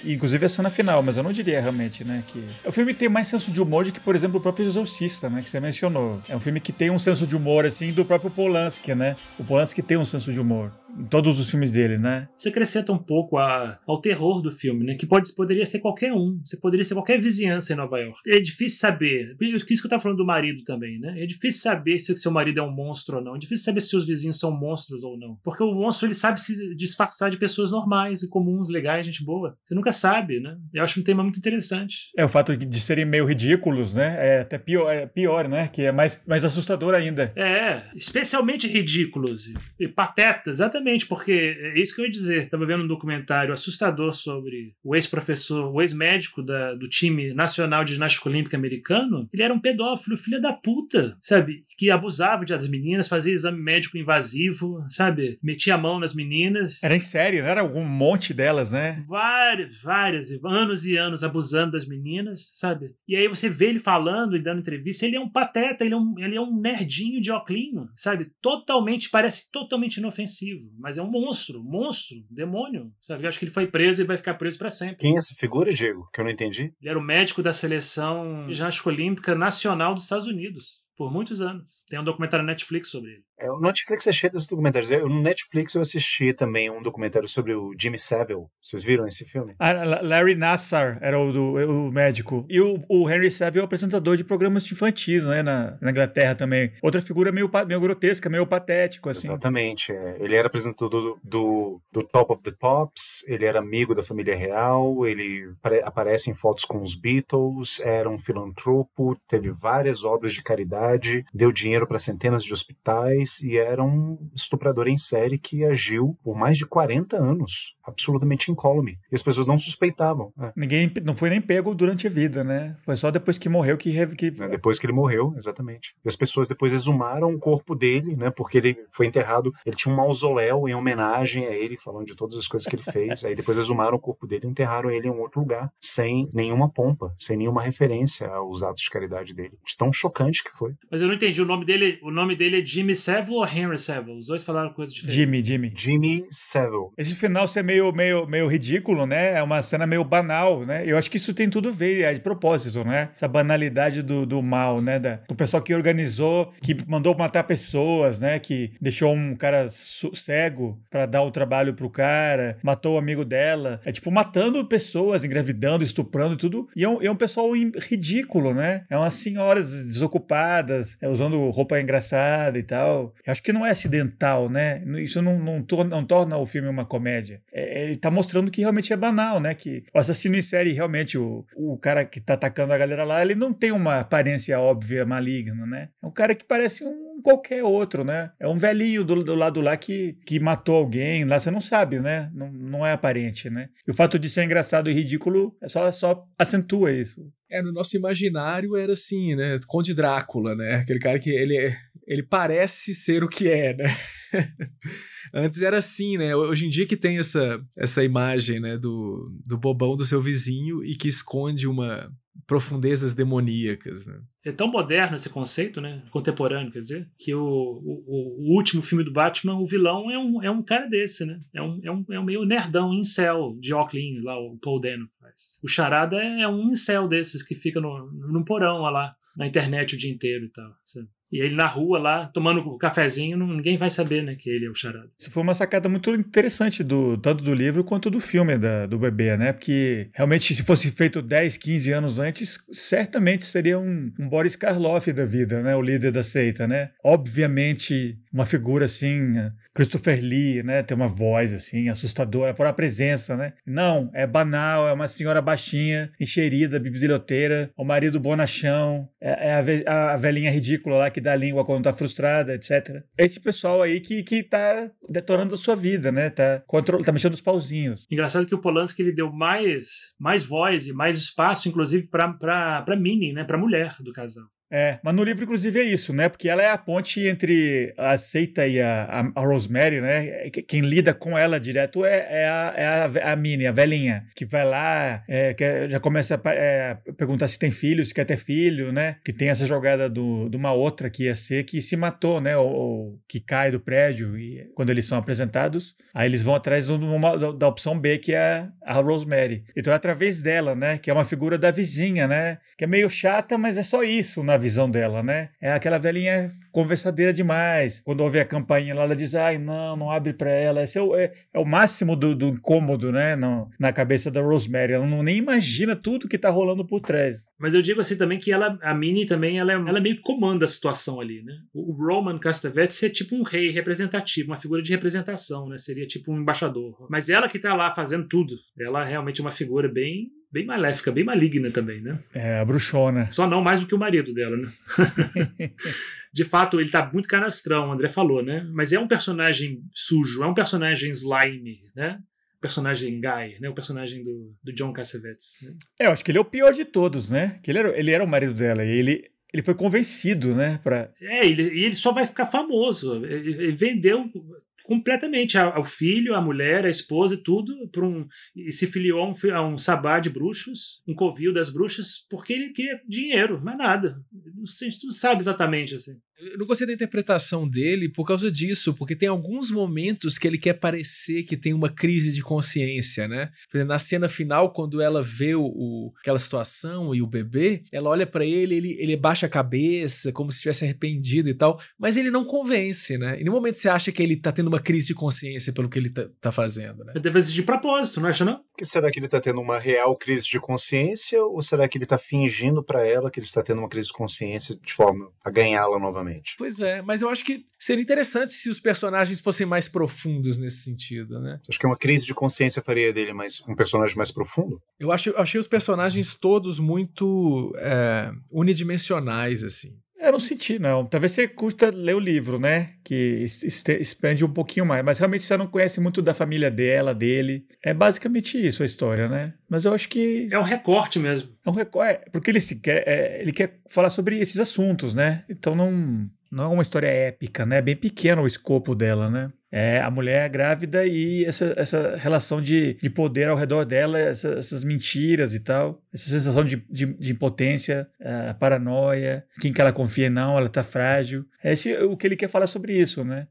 Inclusive a cena final, mas eu não diria realmente, né? Que o filme tem mais senso de humor do que, por exemplo, o próprio Exorcista, né? Que você mencionou. É um filme que tem um senso de humor, assim, do próprio Polanski, né? O Polanski tem um senso de humor em todos os filmes dele, né? Você acrescenta um pouco a, ao terror do filme, né? Que pode, poderia ser qualquer um. Você poderia ser qualquer vizinhança em Nova York. É difícil saber. Isso que eu tava falando do marido também, né? É difícil saber se o seu marido é um monstro ou não. É difícil saber se seus vizinhos são monstros ou não. Porque o monstro, ele sabe se disfarçar de pessoas normais e comuns, legais, gente boa. Você nunca sabe, né? Eu acho um tema muito interessante. É o fato de serem meio ridículos, né? É até pior, é pior né? Que é mais, mais assustador ainda. É, especialmente ridículos e, e patetas, exatamente Exatamente, porque é isso que eu ia dizer. Estava vendo um documentário assustador sobre o ex-professor, o ex-médico do time nacional de ginástica olímpica americano. Ele era um pedófilo, filho da puta, sabe? Que abusava das meninas, fazia exame médico invasivo, sabe? Metia a mão nas meninas. Era em série, não era algum monte delas, né? Várias, várias, anos e anos abusando das meninas, sabe? E aí você vê ele falando e dando entrevista, ele é um pateta, ele é um, ele é um nerdinho de oclinho, sabe? Totalmente, parece totalmente inofensivo mas é um monstro, monstro, demônio. Sabe? Eu acho que ele foi preso e vai ficar preso para sempre. Quem é essa figura, Diego? Que eu não entendi. Ele era o médico da seleção de ginástica olímpica nacional dos Estados Unidos por muitos anos. Tem um documentário na Netflix sobre ele. É, o Netflix é cheio desses documentários. Eu, no Netflix eu assisti também um documentário sobre o Jimmy Savile. Vocês viram esse filme? Ah, Larry Nassar era o, do, o médico. E o, o, Henry Savile é o apresentador de programas infantis, né? Na, na Inglaterra também. Outra figura meio, meio grotesca, meio patético, assim. Exatamente. É. Ele era apresentador do, do, do, Top of the Tops, ele era amigo da família real, ele aparece em fotos com os Beatles, era um filantropo, teve várias obras de caridade, deu dinheiro para centenas de hospitais e era um estuprador em série que agiu por mais de 40 anos, absolutamente incólume. E as pessoas não suspeitavam. Né? Ninguém não foi nem pego durante a vida, né? Foi só depois que morreu que. que... É, depois que ele morreu, exatamente. E as pessoas depois exumaram o corpo dele, né? Porque ele foi enterrado, ele tinha um mausoléu em homenagem a ele, falando de todas as coisas que ele fez. <laughs> Aí depois exumaram o corpo dele e enterraram ele em um outro lugar, sem nenhuma pompa, sem nenhuma referência aos atos de caridade dele. De tão chocante que foi. Mas eu não entendi, o nome dele, o nome dele é Jimmy Savile ou Henry Savile? Os dois falaram coisas diferentes. Jimmy, Jimmy. Jimmy Savile. Esse final ser meio, meio, meio ridículo, né? É uma cena meio banal, né? Eu acho que isso tem tudo a ver, é de propósito, né? Essa banalidade do, do mal, né? Da, do pessoal que organizou, que mandou matar pessoas, né? Que deixou um cara cego para dar o trabalho pro cara, matou o amigo dela. É tipo matando pessoas, engravidando, estuprando e tudo. E é um, é um pessoal ridículo, né? É umas senhoras desocupadas, é, usando roupa engraçada e tal. Eu acho que não é acidental, né? Isso não, não, torna, não torna o filme uma comédia. É, ele tá mostrando que realmente é banal, né? Que o assassino em série, realmente, o, o cara que tá atacando a galera lá, ele não tem uma aparência óbvia maligna, né? É um cara que parece um qualquer outro, né? É um velhinho do, do lado lá que, que matou alguém, lá você não sabe, né? Não, não é aparente, né? E o fato de ser engraçado e ridículo é só, só acentua isso. É, no nosso imaginário era assim, né? Conde Drácula, né? Aquele cara que ele, ele parece ser o que é, né? <laughs> Antes era assim, né? Hoje em dia que tem essa, essa imagem, né? Do, do bobão do seu vizinho e que esconde uma profundezas demoníacas, né? É tão moderno esse conceito, né? Contemporâneo, quer dizer, que o, o, o, último filme do Batman, o vilão é um, é um cara desse, né? É um, é um, é um meio nerdão, incel, de óculos lá, o Paul Dano. O Charada é um incel desses que fica no, no porão lá, na internet o dia inteiro e tal, sabe? E ele na rua lá, tomando um cafezinho, ninguém vai saber, né, que ele é o charada. Isso foi uma sacada muito interessante, do, tanto do livro quanto do filme da, do bebê, né? Porque realmente, se fosse feito 10, 15 anos antes, certamente seria um, um Boris Karloff da vida, né? O líder da seita, né? Obviamente uma figura assim, Christopher Lee, né? Tem uma voz assim assustadora por a presença, né? Não, é banal, é uma senhora baixinha, encherida, biblioteira, o marido bonachão, é, é a, a, velhinha ridícula lá que dá língua quando tá frustrada, etc. Esse pessoal aí que, que tá detonando a sua vida, né? Tá, tá mexendo os pauzinhos. Engraçado que o Polanski ele deu mais, mais voz e mais espaço, inclusive, pra, pra, pra Minnie, né? Pra mulher do casal. É, mas no livro, inclusive, é isso, né? Porque ela é a ponte entre a Seita e a, a, Rosemary, né? Quem lida com ela direto é, é, a, é a, a Minnie, a velhinha, que vai lá, é, que já começa a é, perguntar se tem filho, se quer ter filho, né? Que tem essa jogada do, de uma outra que ia ser que se matou, né? Ou, ou que cai do prédio e quando eles são apresentados, aí eles vão atrás do, da opção B, que é a Rosemary. Então é através dela, né? Que é uma figura da vizinha, né? Que é meio chata, mas é só isso na visão dela, né? É aquela velhinha conversadeira demais. Quando ouve a campainha lá, ela diz: ai, não, não abre para ela. Esse é o, é, é o máximo do, do, incômodo, né? No, na cabeça da Rosemary. Ela não nem imagina tudo que tá rolando por trás. Mas eu digo assim também que ela, a Minnie também, ela, é, ela meio que comanda a situação ali, né? O, Roman Castavetes é tipo um rei representativo, uma figura de representação, né? Seria tipo um embaixador. Mas ela que tá lá fazendo tudo. Ela é realmente uma figura bem bem maléfica, bem maligna também, né? É, a bruxona. Só não mais do que o marido dela, né? <laughs> de fato, ele tá muito canastrão, o André falou, né? Mas é um personagem sujo, é um personagem slime, né? Personagem Guy, né? O personagem do, do John Cassavetes. Né? É, eu acho que ele é o pior de todos, né? Que ele era, ele era o marido dela e ele, ele foi convencido, né? Pra... É, e ele, ele só vai ficar famoso. Ele, ele vendeu completamente ao filho, a mulher, a esposa e tudo, por um, e se filiou a um, a um sabá de bruxos, um covil das bruxas, porque ele queria dinheiro, mais nada. Não sei se tu sabe exatamente assim. Eu não gostei da interpretação dele por causa disso, porque tem alguns momentos que ele quer parecer que tem uma crise de consciência, né? Na cena final, quando ela vê o, o aquela situação e o bebê, ela olha para ele, ele, ele baixa a cabeça, como se estivesse arrependido e tal, mas ele não convence, né? Em nenhum momento você acha que ele tá tendo uma crise de consciência pelo que ele tá, tá fazendo, né? Deve ser de propósito, não acha não? Que será que ele tá tendo uma real crise de consciência ou será que ele tá fingindo para ela que ele está tendo uma crise de consciência de forma a ganhá-la novamente? Pois é, mas eu acho que seria interessante se os personagens fossem mais profundos nesse sentido, né? Acho que uma crise de consciência faria dele mais um personagem mais profundo? Eu acho, eu achei os personagens todos muito é, unidimensionais, assim. Eu não senti, não. Talvez você curta ler o livro, né? Que expande um pouquinho mais. Mas realmente você não conhece muito da família dela, dele. É basicamente isso a história, né? Mas eu acho que. É um recorte mesmo. É um recorte. É, porque ele, se quer, é, ele quer falar sobre esses assuntos, né? Então não, não é uma história épica, né? É bem pequeno o escopo dela, né? É a mulher grávida e essa, essa relação de, de poder ao redor dela, essa, essas mentiras e tal, essa sensação de, de, de impotência, uh, paranoia, quem que ela confia não, ela tá frágil. É esse, o que ele quer falar sobre isso, né?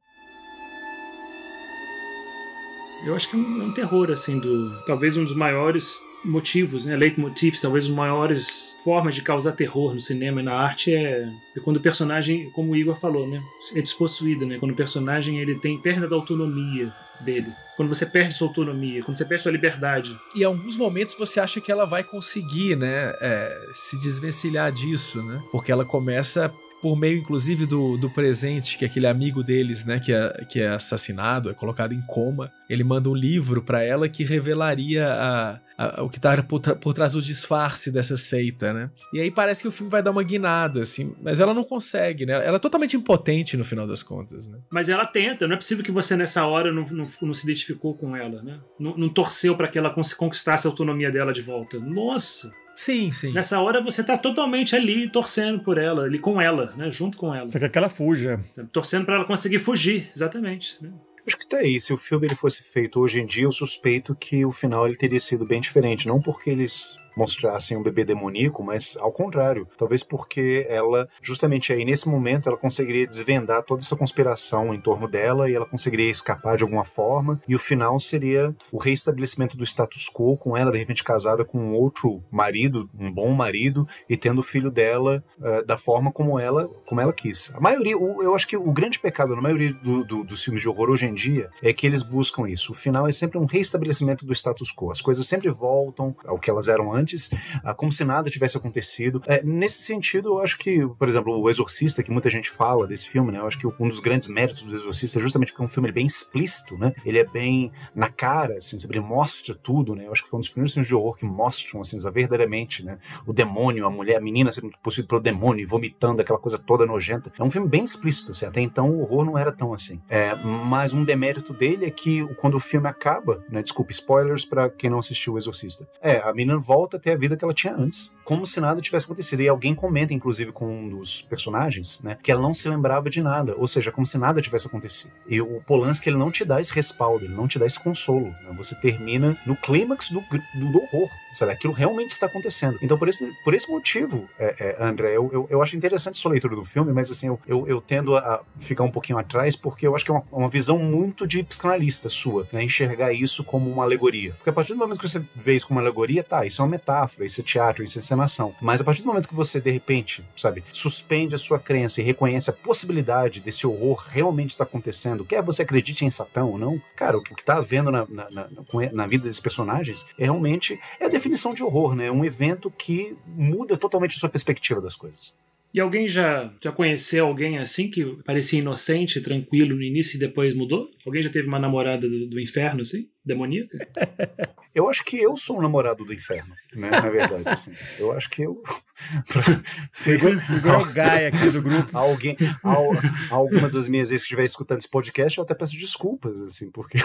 Eu acho que é um, é um terror, assim, do talvez um dos maiores motivos, né, leitmotivs, talvez as maiores formas de causar terror no cinema e na arte é, é, quando o personagem, como o Igor falou, né, é despossuído, né, quando o personagem ele tem perda da autonomia dele. Quando você perde sua autonomia, quando você perde sua liberdade. E em alguns momentos você acha que ela vai conseguir, né, é, se desvencilhar disso, né? Porque ela começa por meio inclusive do, do presente que aquele amigo deles, né, que é, que é assassinado, é colocado em coma, ele manda um livro para ela que revelaria a, a, o que tá por, por, trás do disfarce dessa seita, né? E aí parece que o filme vai dar uma guinada, assim, mas ela não consegue, né? Ela é totalmente impotente no final das contas, né? Mas ela tenta, não é possível que você nessa hora não, não, não se identificou com ela, né? Não, não torceu para que ela conquistasse a autonomia dela de volta. Nossa! Sim, sim. Nessa hora você tá totalmente ali torcendo por ela, ali com ela, né? Junto com ela. Você quer que ela fuja. Torcendo para ela conseguir fugir, exatamente. Né? Acho que até aí, se o filme ele fosse feito hoje em dia, eu suspeito que o final ele teria sido bem diferente. Não porque eles mostrassem um bebê demoníaco, mas ao contrário, talvez porque ela, justamente aí nesse momento, ela conseguiria desvendar toda essa conspiração em torno dela e ela conseguiria escapar de alguma forma, e o final seria o reestabelecimento do status quo com ela, de repente casada com um outro marido, um bom marido, e tendo o filho dela uh, da forma como ela, como ela quis. A maioria, o, eu acho que o grande pecado na maioria do, do, dos filmes de horror hoje em dia é que eles buscam isso. O final é sempre um reestabelecimento do status quo. As coisas sempre voltam ao que elas eram antes antes, ah, como se nada tivesse acontecido. É, nesse sentido, eu acho que, por exemplo, o Exorcista, que muita gente fala desse filme, né? Eu acho que um dos grandes méritos do Exorcista é justamente porque é um filme bem explícito, né? Ele é bem na cara, assim, ele mostra tudo, né? Eu acho que foi um dos primeiros filmes de horror que mostram, assim, verdadeiramente, né? O demônio, a mulher, a menina sendo possuída pelo demônio e vomitando aquela coisa toda nojenta. É um filme bem explícito, assim. Até então o horror não era tão assim. É, mas um demérito dele é que quando o filme acaba, né? Desculpe, spoilers para quem não assistiu O Exorcista. É, a menina volta a ter a vida que ela tinha antes, como se nada tivesse acontecido. E alguém comenta, inclusive, com um dos personagens, né? Que ela não se lembrava de nada, ou seja, como se nada tivesse acontecido. E o Polanski, ele não te dá esse respaldo, ele não te dá esse consolo. Né? Você termina no clímax do, do, do horror, sabe? Aquilo realmente está acontecendo. Então, por esse, por esse motivo, é, é, André, eu, eu, eu, acho interessante sua leitura do filme, mas assim, eu, eu, eu, tendo a ficar um pouquinho atrás, porque eu acho que é uma, uma visão muito de psicanalista sua, né? Enxergar isso como uma alegoria. Porque a partir do momento que você vê isso como uma alegoria, tá, isso é uma metáfora, isso é teatro, isso é encenação. Mas a partir do momento que você, de repente, sabe, suspende a sua crença e reconhece a possibilidade desse horror realmente estar tá acontecendo, quer você acredite em Satã ou não, cara, o que está havendo na, na, na, na vida desses personagens é realmente é a definição de horror, né? É um evento que muda totalmente a sua perspectiva das coisas. E alguém já, já conheceu alguém assim que parecia inocente, tranquilo no início e depois mudou? Alguém já teve uma namorada do, do inferno, assim? Demoníaca? <laughs> Eu acho que eu sou um namorado do inferno, né? Na verdade, assim. Eu acho que eu. <laughs> Igual o Gaia aqui do grupo. Alguém, al, algumas das minhas ex que estiver escutando esse podcast, eu até peço desculpas, assim, porque,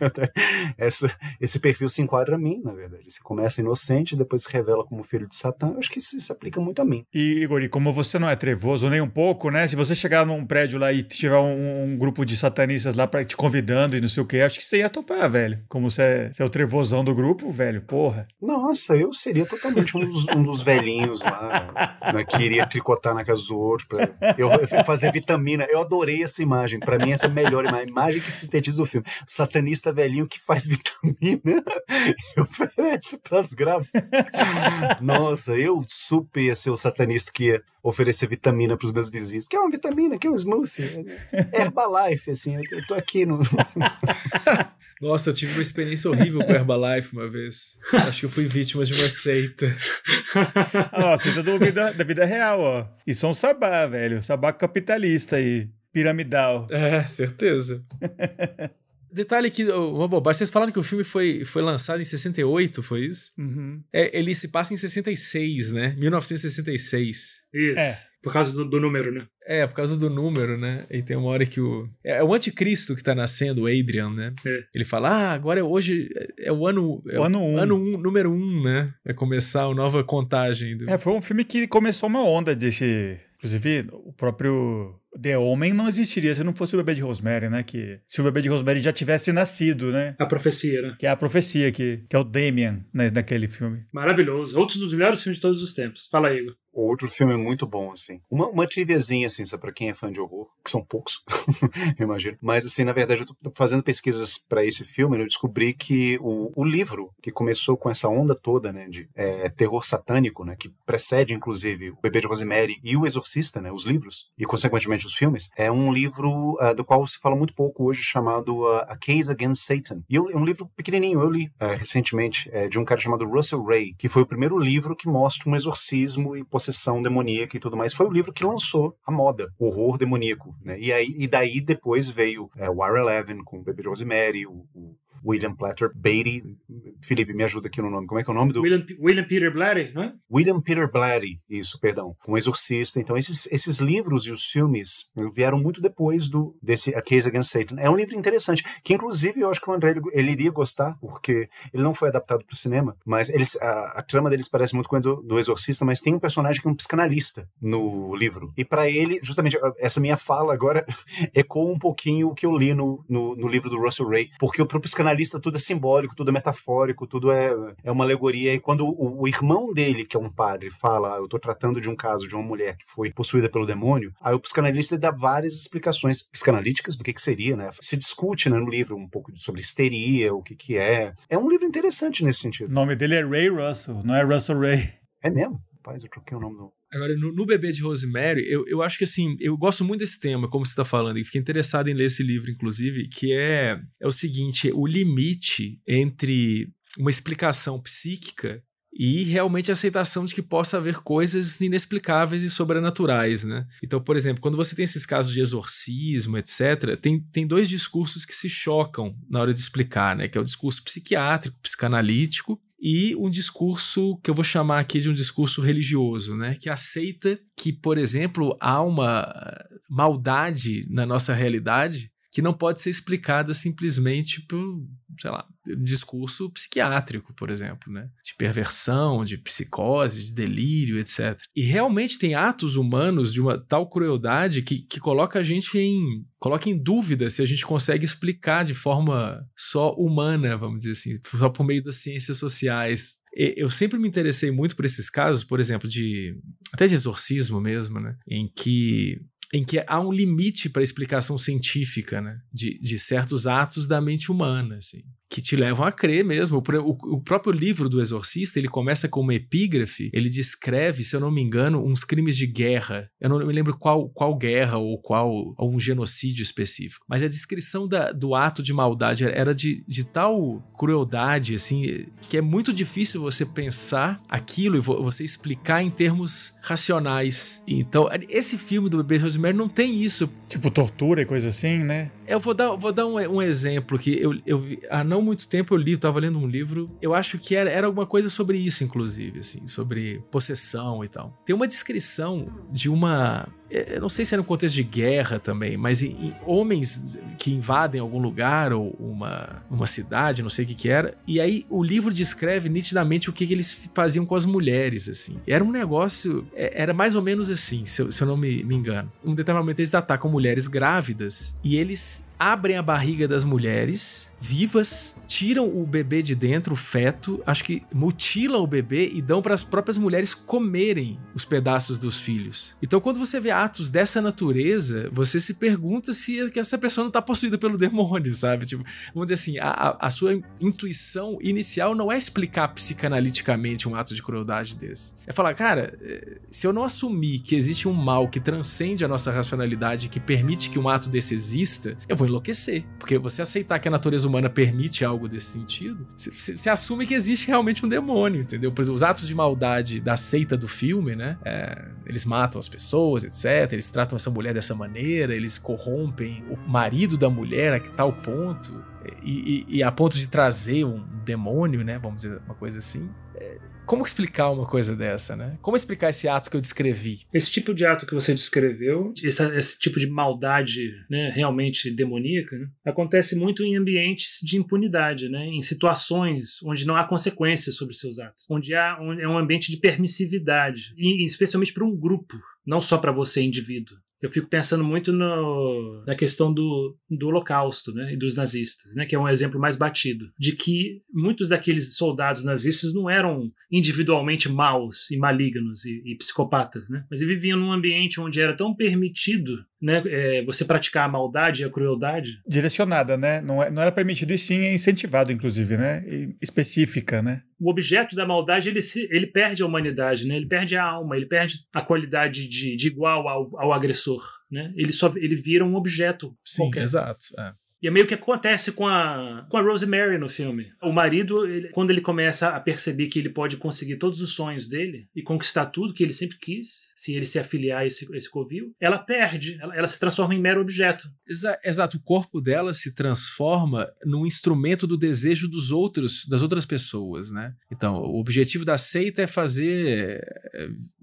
verdade, <laughs> essa, esse perfil se enquadra a mim, na verdade. Você começa inocente, depois se revela como filho de Satã. Eu acho que isso se aplica muito a mim. E, Igor, como você não é trevoso nem um pouco, né? Se você chegar num prédio lá e tiver um, um grupo de satanistas lá pra te convidando e não sei o que, acho que você ia topar, velho. Como você é, você é o trevosão do grupo, velho, porra. Nossa, eu seria totalmente um dos, um dos velhinhos lá, né, que iria tricotar na casa do outro, pra eu, eu fazer vitamina. Eu adorei essa imagem. Para mim, essa é a melhor imagem, a imagem que sintetiza o filme. Satanista velhinho que faz <laughs> vitamina e oferece pras grávidas. Nossa, eu super ia ser o satanista que ia oferecer vitamina pros meus vizinhos. Que é uma vitamina, que é um smoothie. <laughs> Herbalife, assim, eu, eu tô aqui no. <laughs> Nossa, eu tive uma experiência horrível com Herbalife uma vez. Acho que eu fui vítima de uma seita. ó, seita da vida, da vida real, ó. Isso é um sabá, velho. Sabá capitalista aí. Piramidal. É, certeza. <laughs> Detalhe que, uma bobagem, vocês falaram que o filme foi, foi lançado em 68, foi isso? Uhum. É, ele se passa em 66, né? 1966. Isso. É. Por causa do, do, número, né? É, por causa do número, né? E tem uma hora que o. É, é o anticristo que tá nascendo, o Adrian, né? É. Ele fala: ah, agora é hoje é, é o ano. É o ano 1. Um. Ano um, número 1, um, né? Vai começar a nova contagem. Do... É, foi um filme que começou uma onda desse. Inclusive, o próprio The Homem não existiria se não fosse o bebê de Rosemary, né? Que se o bebê de Rosemary já tivesse nascido, né? A profecia, né? Que é a profecia, que, que é o Damien, né, naquele filme. Maravilhoso. Outros dos melhores filmes de todos os tempos. Fala aí, Igor. Outro filme muito bom, assim. Uma, uma triviazinha, assim, sabe, pra quem é fã de horror, que são poucos, <laughs> imagino. Mas, assim, na verdade, eu tô fazendo pesquisas para esse filme, né, eu descobri que o, o livro que começou com essa onda toda, né, de é, terror satânico, né, que precede, inclusive, o Bebê de Rosemary e o Exorcista, né, os livros, e, consequentemente, os filmes, é um livro uh, do qual se fala muito pouco hoje, chamado uh, A Case Against Satan. E eu, é um livro pequenininho, eu li uh, recentemente, é, de um cara chamado Russell Ray, que foi o primeiro livro que mostra um exorcismo e possessão demoníaca e tudo mais, foi o livro que lançou a moda, o horror demoníaco, né? E, aí, e daí depois veio é, o R11 com o Baby Rosemary, o, o William Platter Beatty. Felipe, me ajuda aqui no nome. Como é que é o nome do. William, William Peter Blatty, não é? William Peter Blatty, isso, perdão. Com Exorcista. Então, esses, esses livros e os filmes vieram muito depois do desse A Case Against Satan. É um livro interessante, que inclusive eu acho que o André ele, ele iria gostar, porque ele não foi adaptado para o cinema, mas eles, a, a, trama deles parece muito com a do, do Exorcista, mas tem um personagem que é um psicanalista no livro. E para ele, justamente, essa minha fala agora <laughs> ecoa um pouquinho o que eu li no, no, no livro do Russell Ray, porque o próprio psicanalista psicanalista tudo é simbólico, tudo é metafórico, tudo é, é uma alegoria. E quando o, o irmão dele, que é um padre, fala, ah, eu estou tratando de um caso de uma mulher que foi possuída pelo demônio, aí o psicanalista dá várias explicações psicanalíticas do que, que seria, né? Se discute né, no livro um pouco sobre histeria, o que, que é. É um livro interessante nesse sentido. O nome dele é Ray Russell, não é Russell Ray. É mesmo? Rapaz, eu troquei o nome do. Agora, no, no, Bebê de Rosemary, eu, eu acho que assim, eu gosto muito desse tema, como você está falando, e fiquei interessado em ler esse livro, inclusive, que é, é o seguinte: o limite entre uma explicação psíquica e realmente a aceitação de que possa haver coisas inexplicáveis e sobrenaturais, né? Então, por exemplo, quando você tem esses casos de exorcismo, etc., tem, tem dois discursos que se chocam na hora de explicar, né? Que é o discurso psiquiátrico, psicanalítico, e um discurso que eu vou chamar aqui de um discurso religioso, né? Que aceita que, por exemplo, há uma maldade na nossa realidade que não pode ser explicada simplesmente por, sei lá, discurso psiquiátrico, por exemplo, né? De perversão, de psicose, de delírio, etc. E realmente tem atos humanos de uma tal crueldade que, que coloca a gente em. coloca em dúvida se a gente consegue explicar de forma só humana, vamos dizer assim, só por meio das ciências sociais. Eu sempre me interessei muito por esses casos, por exemplo, de. até de exorcismo mesmo, né? Em que em que há um limite para a explicação científica né, de, de certos atos da mente humana. Assim que te levam a crer mesmo. O, o, próprio livro do Exorcista, ele começa com uma epígrafe, ele descreve, se eu não me engano, uns crimes de guerra. Eu não me lembro qual, qual guerra ou qual um genocídio específico. Mas a descrição da, do ato de maldade era de, de tal crueldade, assim, que é muito difícil você pensar aquilo e você explicar em termos racionais. Então, esse filme do Bebê Rosemary não tem isso. Tipo tortura e coisa assim, né? Eu vou dar, vou dar um, um exemplo que eu, eu há não muito tempo eu li, eu tava lendo um livro, eu acho que era, era alguma coisa sobre isso, inclusive, assim, sobre possessão e tal. Tem uma descrição de uma é, eu não sei se era um contexto de guerra também, mas em, em homens que invadem algum lugar ou uma, uma cidade, não sei o que que era, e aí o livro descreve nitidamente o que, que eles faziam com as mulheres, assim. Era um negócio, é, era mais ou menos assim, se eu, se eu não me, me engano. Um determinado momento eles atacam mulheres grávidas e eles abrem a barriga das mulheres vivas, tiram o bebê de dentro, o feto, acho que mutilam o bebê e dão para as próprias mulheres comerem os pedaços dos filhos. Então, quando você vê atos dessa natureza, você se pergunta se essa pessoa não está possuída pelo <laughs> demônio, sabe? Tipo, vamos dizer assim, a, a sua intuição inicial não é explicar psicanaliticamente um ato de crueldade desse. É falar, cara, eh, se eu não assumir que existe um mal que transcende a nossa racionalidade, que permite que um ato desse exista, eu vou enlouquecer. Porque você aceitar que a natureza humana permite algo desse sentido, você assume que existe realmente um demônio, entendeu? Por exemplo, os atos de maldade da seita do filme, né? É, eles matam as pessoas, etc. Eles tratam essa mulher dessa maneira, eles corrompem o marido da mulher a tal ponto. E, e, e a ponto de trazer um demônio, né? Vamos dizer uma coisa assim. Como explicar uma coisa dessa, né? Como explicar esse ato que eu descrevi? Esse tipo de ato que você descreveu, esse, esse tipo de maldade né, realmente demoníaca, né, acontece muito em ambientes de impunidade, né? Em situações onde não há consequências sobre seus atos, onde há onde é um ambiente de permissividade, e especialmente para um grupo, não só para você indivíduo eu fico pensando muito no, na questão do, do Holocausto né, e dos nazistas, né, que é um exemplo mais batido, de que muitos daqueles soldados nazistas não eram individualmente maus e malignos e, e psicopatas, né, mas eles viviam num ambiente onde era tão permitido né, é, você praticar a maldade e a crueldade. Direcionada, né? Não, é, não era permitido e sim é incentivado, inclusive, né? E específica, né? O objeto da maldade, ele, se, ele perde a humanidade, né? Ele perde a alma, ele perde a qualidade de, de igual ao, ao agressor, né? Ele só ele vira um objeto Sim, qualquer. exato. É. E é meio que acontece com a, com a Rosemary no filme. O marido, ele, quando ele começa a perceber que ele pode conseguir todos os sonhos dele e conquistar tudo que ele sempre quis, se ele se afiliar a esse, esse covil, ela perde, ela, ela se transforma em mero objeto. Exa exato, o corpo dela se transforma num instrumento do desejo dos outros, das outras pessoas, né? Então, o objetivo da seita é fazer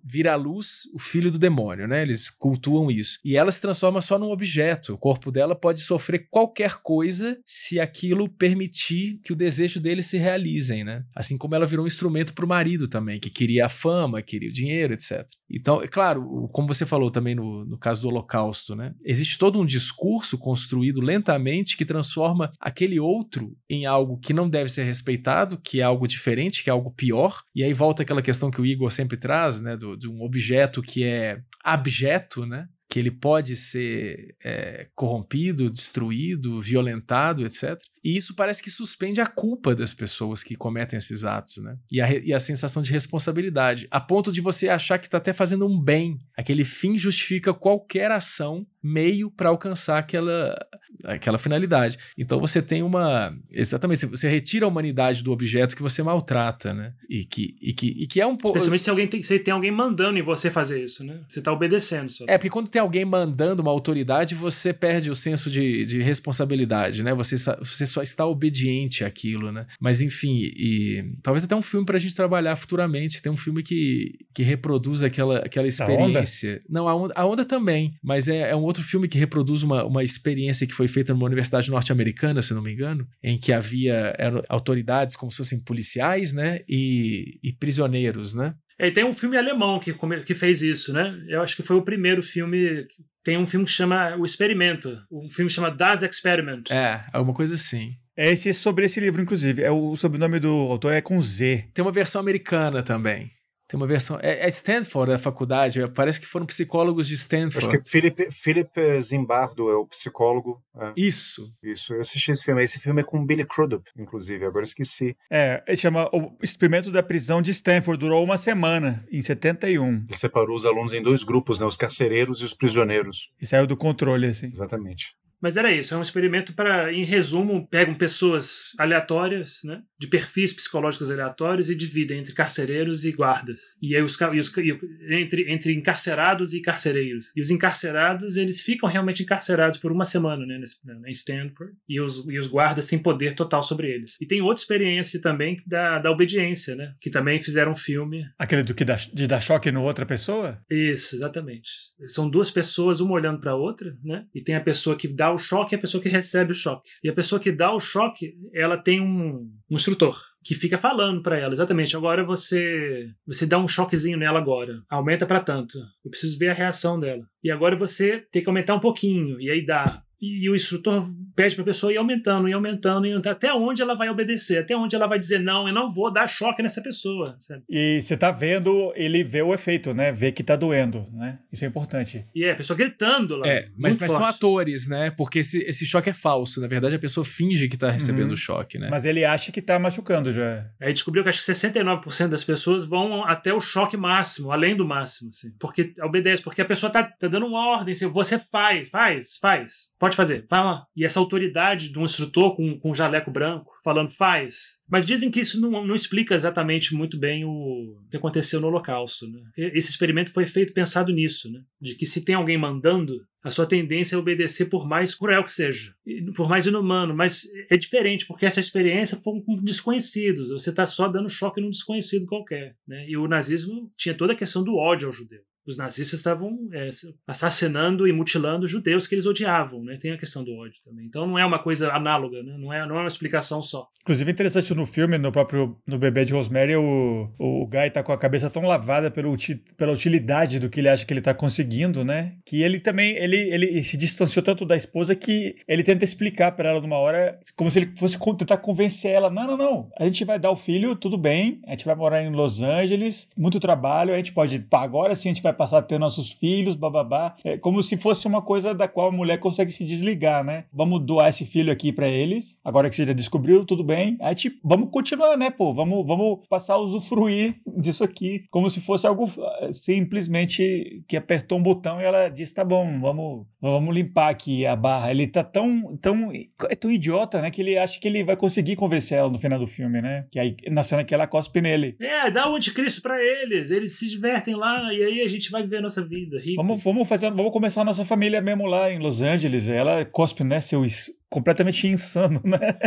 é, vir à luz o filho do demônio, né? Eles cultuam isso. E ela se transforma só num objeto. O corpo dela pode sofrer qualquer coisa se aquilo permitir que o desejo dele se realizem, né? Assim como ela virou um instrumento para o marido também, que queria a fama, queria o dinheiro, etc. Então, é claro, como você falou também no, no caso do Holocausto, né? Existe todo um discurso construído lentamente que transforma aquele outro em algo que não deve ser respeitado, que é algo diferente, que é algo pior. E aí volta aquela questão que o Igor sempre traz, né? Do, de um objeto que é abjeto, né? que ele pode ser é, corrompido, destruído, violentado, etc. E isso parece que suspende a culpa das pessoas que cometem esses atos, né? E a, e a sensação de responsabilidade, a ponto de você achar que está até fazendo um bem. Aquele fim justifica qualquer ação, meio para alcançar aquela, aquela finalidade. Então você tem uma. Exatamente, você retira a humanidade do objeto que você maltrata, né? E que, e que, e que é um pouco. Especialmente se alguém tem, se tem alguém mandando em você fazer isso, né? Você tá obedecendo só. É, porque quando tem alguém mandando uma autoridade, você perde o senso de, de responsabilidade, né? Você, você só está obediente àquilo, né? Mas enfim, e talvez até um filme pra gente trabalhar futuramente. Tem um filme que, que reproduz aquela, aquela experiência. Onda? Não, a onda, a onda também, mas é, é um outro filme que reproduz uma, uma experiência que foi feita numa universidade norte-americana, se eu não me engano, em que havia eram autoridades como se fossem policiais, né? E, e prisioneiros, né? É, e tem um filme alemão que, que fez isso, né? Eu acho que foi o primeiro filme. Tem um filme que chama O Experimento. Um filme que chama Das Experiment. É, alguma coisa assim. É esse sobre esse livro, inclusive. É o sobrenome do autor é com Z. Tem uma versão americana também. Tem uma versão. É, é Stanford a faculdade. Parece que foram psicólogos de Stanford. Acho que Philip, Philip Zimbardo é o psicólogo. É. Isso. Isso. Eu assisti esse filme. Esse filme é com Billy Crudup, inclusive. Agora esqueci. É, ele chama O Experimento da Prisão de Stanford. Durou uma semana, em 71. Ele separou os alunos em dois grupos, né? Os carcereiros e os prisioneiros. E saiu do controle, assim. Exatamente. Mas era isso, é um experimento para, em resumo, pegam pessoas aleatórias, né, de perfis psicológicos aleatórios e dividem entre carcereiros e guardas. E aí os, e os e, entre, entre encarcerados e carcereiros. E os encarcerados, eles ficam realmente encarcerados por uma semana, né, nesse, né, em Stanford, e os, e os guardas têm poder total sobre eles. E tem outra experiência também da, da obediência, né, que também fizeram um filme. Aquele do que dá, de dar choque no outra pessoa? Isso, exatamente. São duas pessoas, uma olhando para a outra, né, e tem a pessoa que dá o choque e a pessoa que recebe o choque. E a pessoa que dá o choque, ela tem um, um instrutor que fica falando para ela exatamente agora você você dá um choquezinho nela agora aumenta para tanto eu preciso ver a reação dela e agora você tem que aumentar um pouquinho e aí dá e o instrutor pede para a pessoa ir aumentando, ir aumentando, ir aumentando, até onde ela vai obedecer, até onde ela vai dizer não, eu não vou dar choque nessa pessoa. Sabe? E você tá vendo, ele vê o efeito, né? Vê que tá doendo, né? Isso é importante. E é, a pessoa gritando lá. É, mas, mas são atores, né? Porque esse, esse choque é falso. Na verdade, a pessoa finge que tá recebendo o Uhum. choque, né? Mas ele acha que tá machucando já. Aí descobriu que acho que 69% das pessoas vão até o choque máximo, além do máximo, assim, porque obedece, porque a pessoa tá, tá dando uma ordem, assim, você faz, faz, faz, pode fazer, vai lá. E essa autoridade de um instrutor com, com um jaleco branco falando faz. Mas dizem que isso não, não explica exatamente muito bem o que aconteceu no Holocausto. Né? Esse experimento foi feito pensado nisso, né? de que se tem alguém mandando, a sua tendência é obedecer por mais cruel que seja, por mais inumano. Mas é diferente, porque essa experiência foi com desconhecidos. Você está só dando choque num desconhecido qualquer. Né? E o nazismo tinha toda a questão do ódio ao judeu os nazistas estavam é, assassinando e mutilando judeus que eles odiavam, né? Tem a questão do ódio também. Então não é uma coisa análoga, né? Não é, não é uma explicação só. Inclusive, interessante no filme, no próprio no Bebê de Rosemary, o, o Guy tá com a cabeça tão lavada uti, pela utilidade do que ele acha que ele tá conseguindo, né? Que ele também, ele, ele se distanciou tanto da esposa que ele tenta explicar para ela numa hora, como se ele fosse tentar convencer ela. Não, não, não. A gente vai dar o filho, tudo bem. A gente vai morar em Los Angeles, muito trabalho, a gente pode, agora sim a gente vai passar a ter nossos filhos, bababá. É como se fosse uma coisa da qual a mulher consegue se desligar, né? Vamos doar esse filho aqui para eles. Agora que você já descobriu, tudo bem. Aí, tipo, vamos continuar, né, pô? Vamos, vamos passar a usufruir <laughs> disso aqui. Como se fosse algo simplesmente que apertou um botão e ela disse: tá bom, vamos, vamos limpar aqui a barra. Ele tá tão, tão, é tão idiota, né? Que ele acha que ele vai conseguir convencer ela no final do filme, né? Que aí, na cena que ela cospe nele. É, dá o anticristo para eles. Eles se divertem lá e aí a gente vai viver a nossa vida. Vamos, vamos, fazer, vamos começar a nossa família mesmo lá em Los Angeles. Ela cospe, né? Seu completamente insano, né?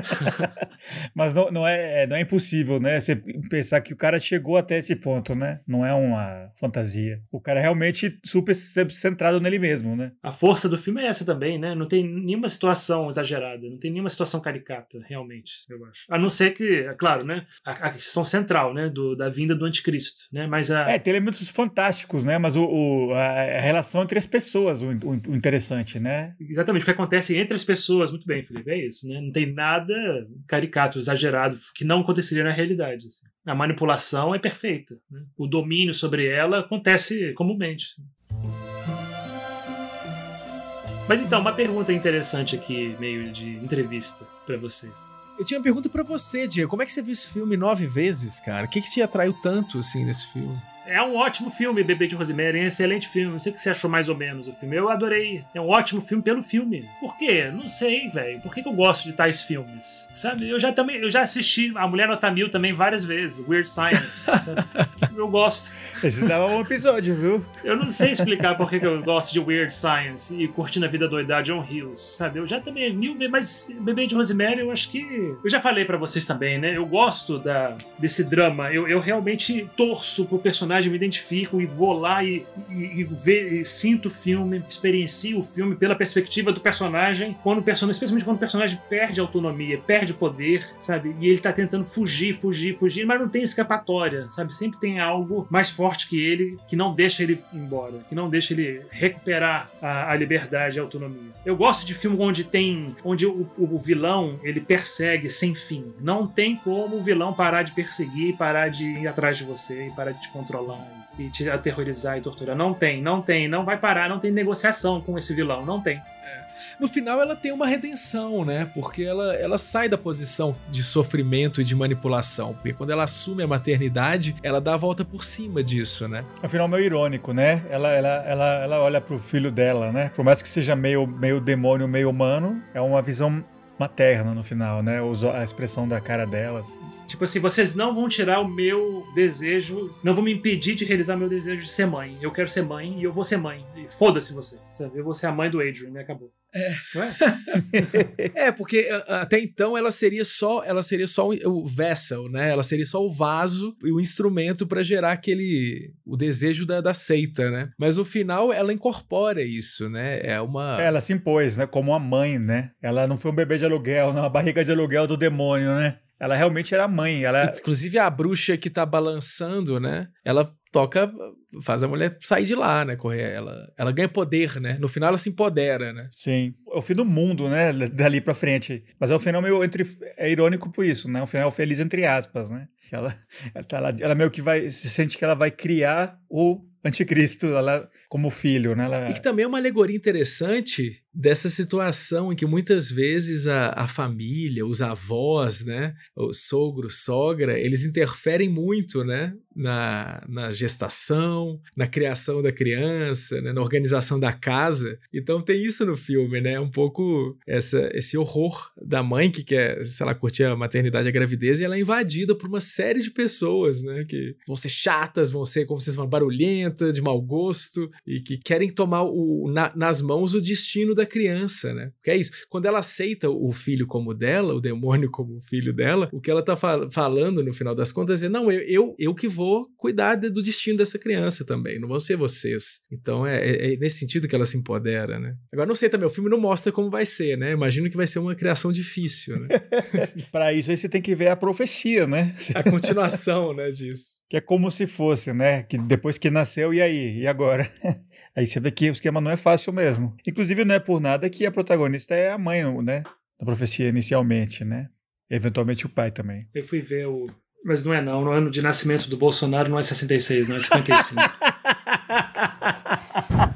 <laughs> Mas não, não, é, não é impossível, né? Você pensar que o cara chegou até esse ponto, né? Não é uma fantasia. O cara é realmente super centrado nele mesmo, né? A força do filme é essa também, né? Não tem nenhuma situação exagerada, não tem nenhuma situação caricata, realmente, eu acho. A não ser que, é claro, né? A, a questão central, né? Do, da vinda do anticristo, né? Mas a... É, tem elementos fantásticos, né? Mas o, o a, a, relação entre as pessoas, o, o, interessante, né? Exatamente, o que acontece entre as pessoas, muito bem, Felipe, é isso, né? Não tem nada caricato, exagerado, que não aconteceria na realidade. Assim. A manipulação é perfeita. Né? O domínio sobre ela acontece comumente. Mas então, uma pergunta interessante aqui, meio de entrevista para vocês. Eu tinha uma pergunta para você, Diego. Como é que você viu esse filme nove vezes, cara? O que, que te atraiu tanto, assim, nesse filme? É um ótimo filme, Bebê de Rosemary, é um excelente filme. Não sei o que você achou mais ou menos o filme. Eu adorei. É um ótimo filme pelo filme. Por quê? Não sei, velho. Por que, que eu gosto de tais filmes? Sabe? Eu já também, eu já assisti A Mulher Nota Mil também várias vezes. Weird Science. sabe? <laughs> Eu gosto. Esse dava um episódio, viu? Eu não sei explicar por que que eu gosto de Weird Science e curtindo a vida doida de John Hughes, sabe? Eu já também mil vezes, mas Bebê de Rosemary, eu acho que. Eu já falei pra vocês também, né? Eu gosto da, desse drama. Eu, eu realmente torço pro personagem, me identifico e vou lá e, e, e e sinto o filme, experiencio o filme pela perspectiva do personagem. Quando o personagem, especialmente quando o personagem perde autonomia, perde poder, sabe? E ele tá tentando fugir, fugir, fugir, mas não tem escapatória, sabe? Sempre tem algo mais forte que ele que não deixa ele embora, que não deixa ele recuperar a, a liberdade e a autonomia. Eu gosto de filme onde tem, onde o, o vilão ele persegue sem fim. Não tem como o vilão parar de perseguir, parar de ir atrás de você e parar de te controlar e te aterrorizar e torturar. Não tem, não tem, não vai parar, não tem negociação com esse vilão, não tem. No final ela tem uma redenção, né? Porque ela, ela sai da posição de sofrimento e de manipulação. Porque quando ela assume a maternidade, ela dá a volta por cima disso, né? Afinal, meio irônico, né? Ela, ela, ela, ela olha pro filho dela, né? Por mais que seja meio, meio demônio, meio humano, é uma visão materna no final, né? A expressão da cara dela. Tipo assim, vocês não vão tirar o meu desejo, não vão me impedir de realizar meu desejo de ser mãe. Eu quero ser mãe e eu vou ser mãe. Foda-se vocês, sabe? Eu vou ser a mãe do Adrian, né? Acabou. É. Não é? <laughs> É, porque a- até então ela seria só, ela seria só o- vessel, né? Ela seria só o vaso e o instrumento pra gerar aquele o desejo da, da seita, né? Mas no final ela incorpora isso, né? É uma Ela se impôs, né? Como uma mãe, né? Ela não foi um bebê de aluguel, não, uma barriga de aluguel do demônio, né? Ela realmente era mãe. Ela, Inclusive a bruxa que tá balançando, né? Ela toca, faz a mulher sair de lá, né? Correr. Ela, ela ganha poder, né? No final ela se empodera, né? Sim. É o fim do mundo, né? Dali pra frente. Mas é um final meio entre. É irônico por isso, né? Um final feliz entre aspas, né? Ela, ela, tá lá- ela meio que vai. Se sente que ela vai criar o anticristo ela, como filho, né? Ela, E que também é uma alegoria interessante dessa situação em que muitas vezes a, a família, os avós, né, o sogro, sogra, eles interferem muito, né, na, na gestação, na criação da criança, né, na organização da casa. Então tem isso no filme, né, um pouco essa, esse horror da mãe que quer, sei lá, curtir a maternidade a gravidez e ela é invadida por uma série de pessoas, né, que vão ser chatas, vão ser, como vocês falam, barulhentas, de mau gosto e que querem tomar o, na- nas mãos o destino da criança, né? Porque é isso. Quando ela aceita o filho como dela, o demônio como filho dela, o que ela tá fa- falando no final das contas é: não, eu, eu, eu que vou cuidar de- do destino dessa criança também, não vão ser vocês. Então é, é- é nesse sentido que ela se empodera, né? Agora não sei também, o filme não mostra como vai ser, né? Imagino que vai ser uma criação difícil, né? <laughs> Pra isso aí você tem que ver a profecia, né? <laughs> A continuação, né, disso. Que é como se fosse, né? Que depois que nasceu, e aí? E agora? <laughs> Aí você vê que o esquema não é fácil mesmo. Inclusive, não é por nada que a protagonista é a mãe, né? Da profecia inicialmente, né? Eventualmente o pai também. Eu fui ver o. Mas não é não, no ano de nascimento do Bolsonaro não é 66, não é 55. <laughs>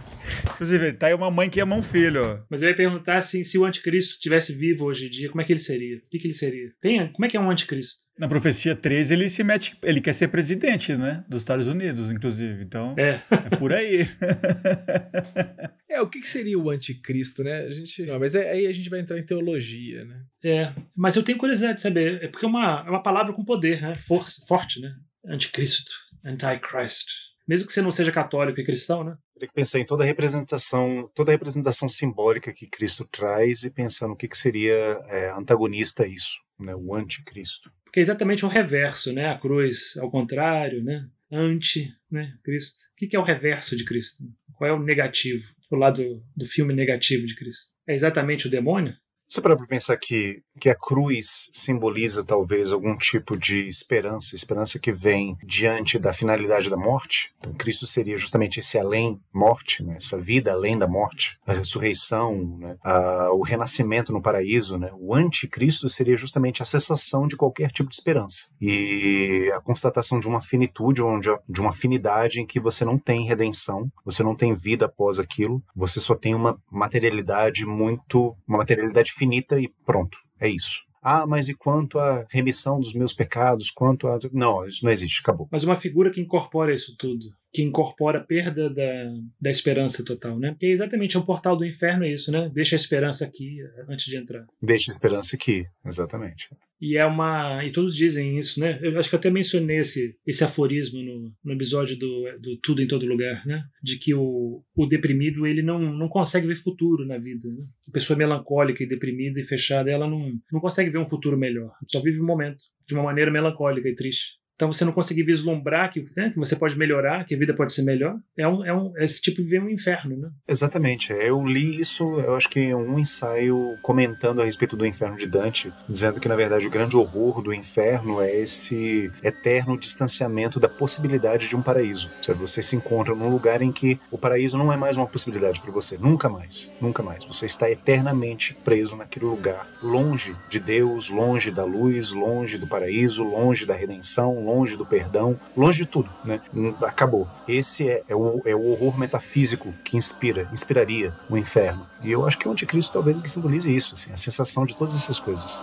Inclusive, tá aí uma mãe que ama um filho. ó. Mas eu ia perguntar assim, se o anticristo estivesse vivo hoje em dia, como é que ele seria? O que, que ele seria? Tem, como é que é um anticristo? Na profecia 13, ele se mete. Ele quer ser presidente, né? Dos Estados Unidos, inclusive. Então, É. é por aí. <laughs> É, o que, que seria o anticristo, né? A gente. Não, mas é- aí a gente vai entrar em teologia, né? É, mas eu tenho curiosidade de saber, é porque é uma, é uma palavra com poder, né? Força, forte, né? Anticristo, antichrist. Mesmo que você não seja católico e cristão, né? Tem que pensar em toda a representação, toda a representação simbólica que Cristo traz e pensar no que, que seria é, antagonista a isso, né? O anticristo. Porque é exatamente o reverso, né? A cruz ao contrário, né? Anti, né? Cristo. O que que é o reverso de Cristo? Qual é o negativo? O lado do filme negativo de Cristo? É exatamente o demônio? Você para pensar que, que a cruz simboliza talvez algum tipo de esperança, esperança que vem diante da finalidade da morte. Então, Cristo seria justamente esse além-morte, né? essa vida além da morte, a ressurreição, né? a- o renascimento no paraíso. Né? O anticristo seria justamente a cessação de qualquer tipo de esperança e a constatação de uma finitude, onde, de uma finidade em que você não tem redenção, você não tem vida após aquilo, você só tem uma materialidade muito, uma materialidade finita e pronto, é isso. Ah, mas e quanto à remissão dos meus pecados? Quanto a. Não, isso não existe, acabou. Mas uma figura que incorpora isso tudo que incorpora a perda da, da esperança total, né? Que é exatamente é um portal do inferno é isso, né? Deixa a esperança aqui eh, antes de entrar. Deixa a esperança aqui, exatamente. E é uma. E todos dizem isso, né? Eu acho que eu até mencionei esse, esse aforismo no, no episódio do, do Tudo em Todo Lugar, né? De que o, o deprimido ele não, não consegue ver futuro na vida. Né? A pessoa melancólica e deprimida e fechada, ela não, não consegue ver um futuro melhor. Só vive o momento de uma maneira melancólica e triste. Então você não conseguir vislumbrar que, né, que você pode melhorar, que a vida pode ser melhor, é um, é um esse tipo de um inferno, né? Exatamente. Eu li isso, eu acho que um ensaio comentando a respeito do inferno de Dante, dizendo que na verdade o grande horror do inferno é esse eterno distanciamento da possibilidade de um paraíso. Seja, você se encontra num lugar em que o paraíso não é mais uma possibilidade para você, nunca mais, nunca mais. Você está eternamente preso naquele lugar, longe de Deus, longe da luz, longe do paraíso, longe da redenção longe do perdão, longe de tudo, né? Acabou. Esse é, é, o, é o horror metafísico que inspira, inspiraria o inferno. E eu acho que o anticristo talvez ele simbolize isso, assim, a sensação de todas essas coisas.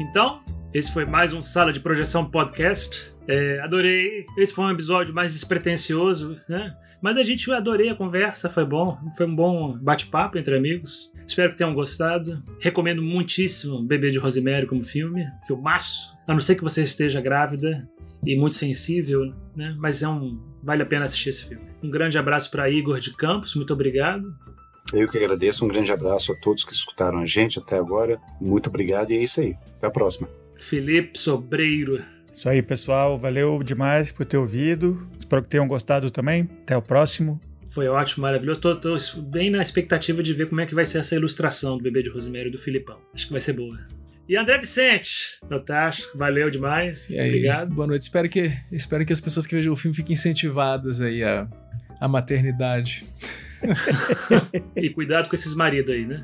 Então, esse foi mais um Sala de Projeção Podcast. É, adorei. Esse foi um episódio mais despretensioso, né? Mas a gente adorei a conversa, foi bom. Foi um bom bate-papo entre amigos. Espero que tenham gostado. Recomendo muitíssimo Bebê de Rosemary como filme. Filmaço. A não ser que você esteja grávida e muito sensível, né? Mas é um vale a pena assistir esse filme. Um grande abraço para Igor de Campos, muito obrigado. Eu que agradeço, um grande abraço a todos que escutaram a gente até agora. Muito obrigado e é isso aí. Até a próxima. Felipe Sobreiro. Isso aí, pessoal. Valeu demais por ter ouvido. Espero que tenham gostado também. Até o próximo. Foi ótimo, maravilhoso. Tô, tô, bem na expectativa de ver como é que vai ser essa ilustração do bebê de Rosemary do Filipão. Acho que vai ser boa. E André Vicente, Notacho, valeu demais. Aí, Obrigado. Boa noite. Espero que, espero que as pessoas que vejam o filme fiquem incentivadas aí à, à maternidade. <laughs> e cuidado com esses maridos aí, né?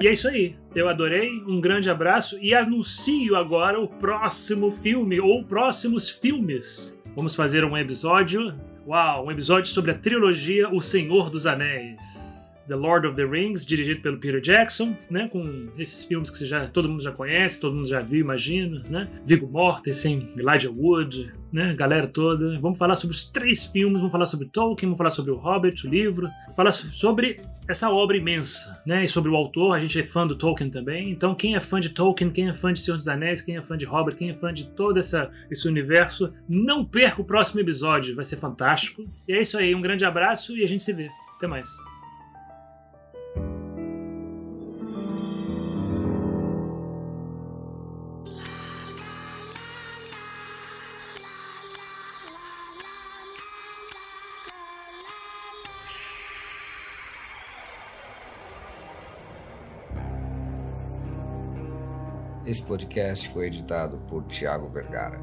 E é isso aí. Eu adorei. Um grande abraço e anuncio agora o próximo filme ou próximos filmes. Vamos fazer um episódio. Uau, um episódio sobre a trilogia O Senhor dos Anéis. The Lord of the Rings, dirigido pelo Peter Jackson, né, com esses filmes que você já, todo mundo já conhece, todo mundo já viu, imagina, né? Viggo Mortensen, Elijah Wood, né, galera toda. Vamos falar sobre os três filmes, vamos falar sobre Tolkien, vamos falar sobre o Hobbit, o livro, falar sobre essa obra imensa, né, e sobre o autor, a gente é fã do Tolkien também. Então, quem é fã de Tolkien, quem é fã de Senhor dos Anéis, quem é fã de Hobbit, quem é fã de todo essa, esse universo, não perca o próximo episódio, vai ser fantástico. E é isso aí, um grande abraço e a gente se vê. Até mais. Esse podcast foi editado por Tiago Vergara.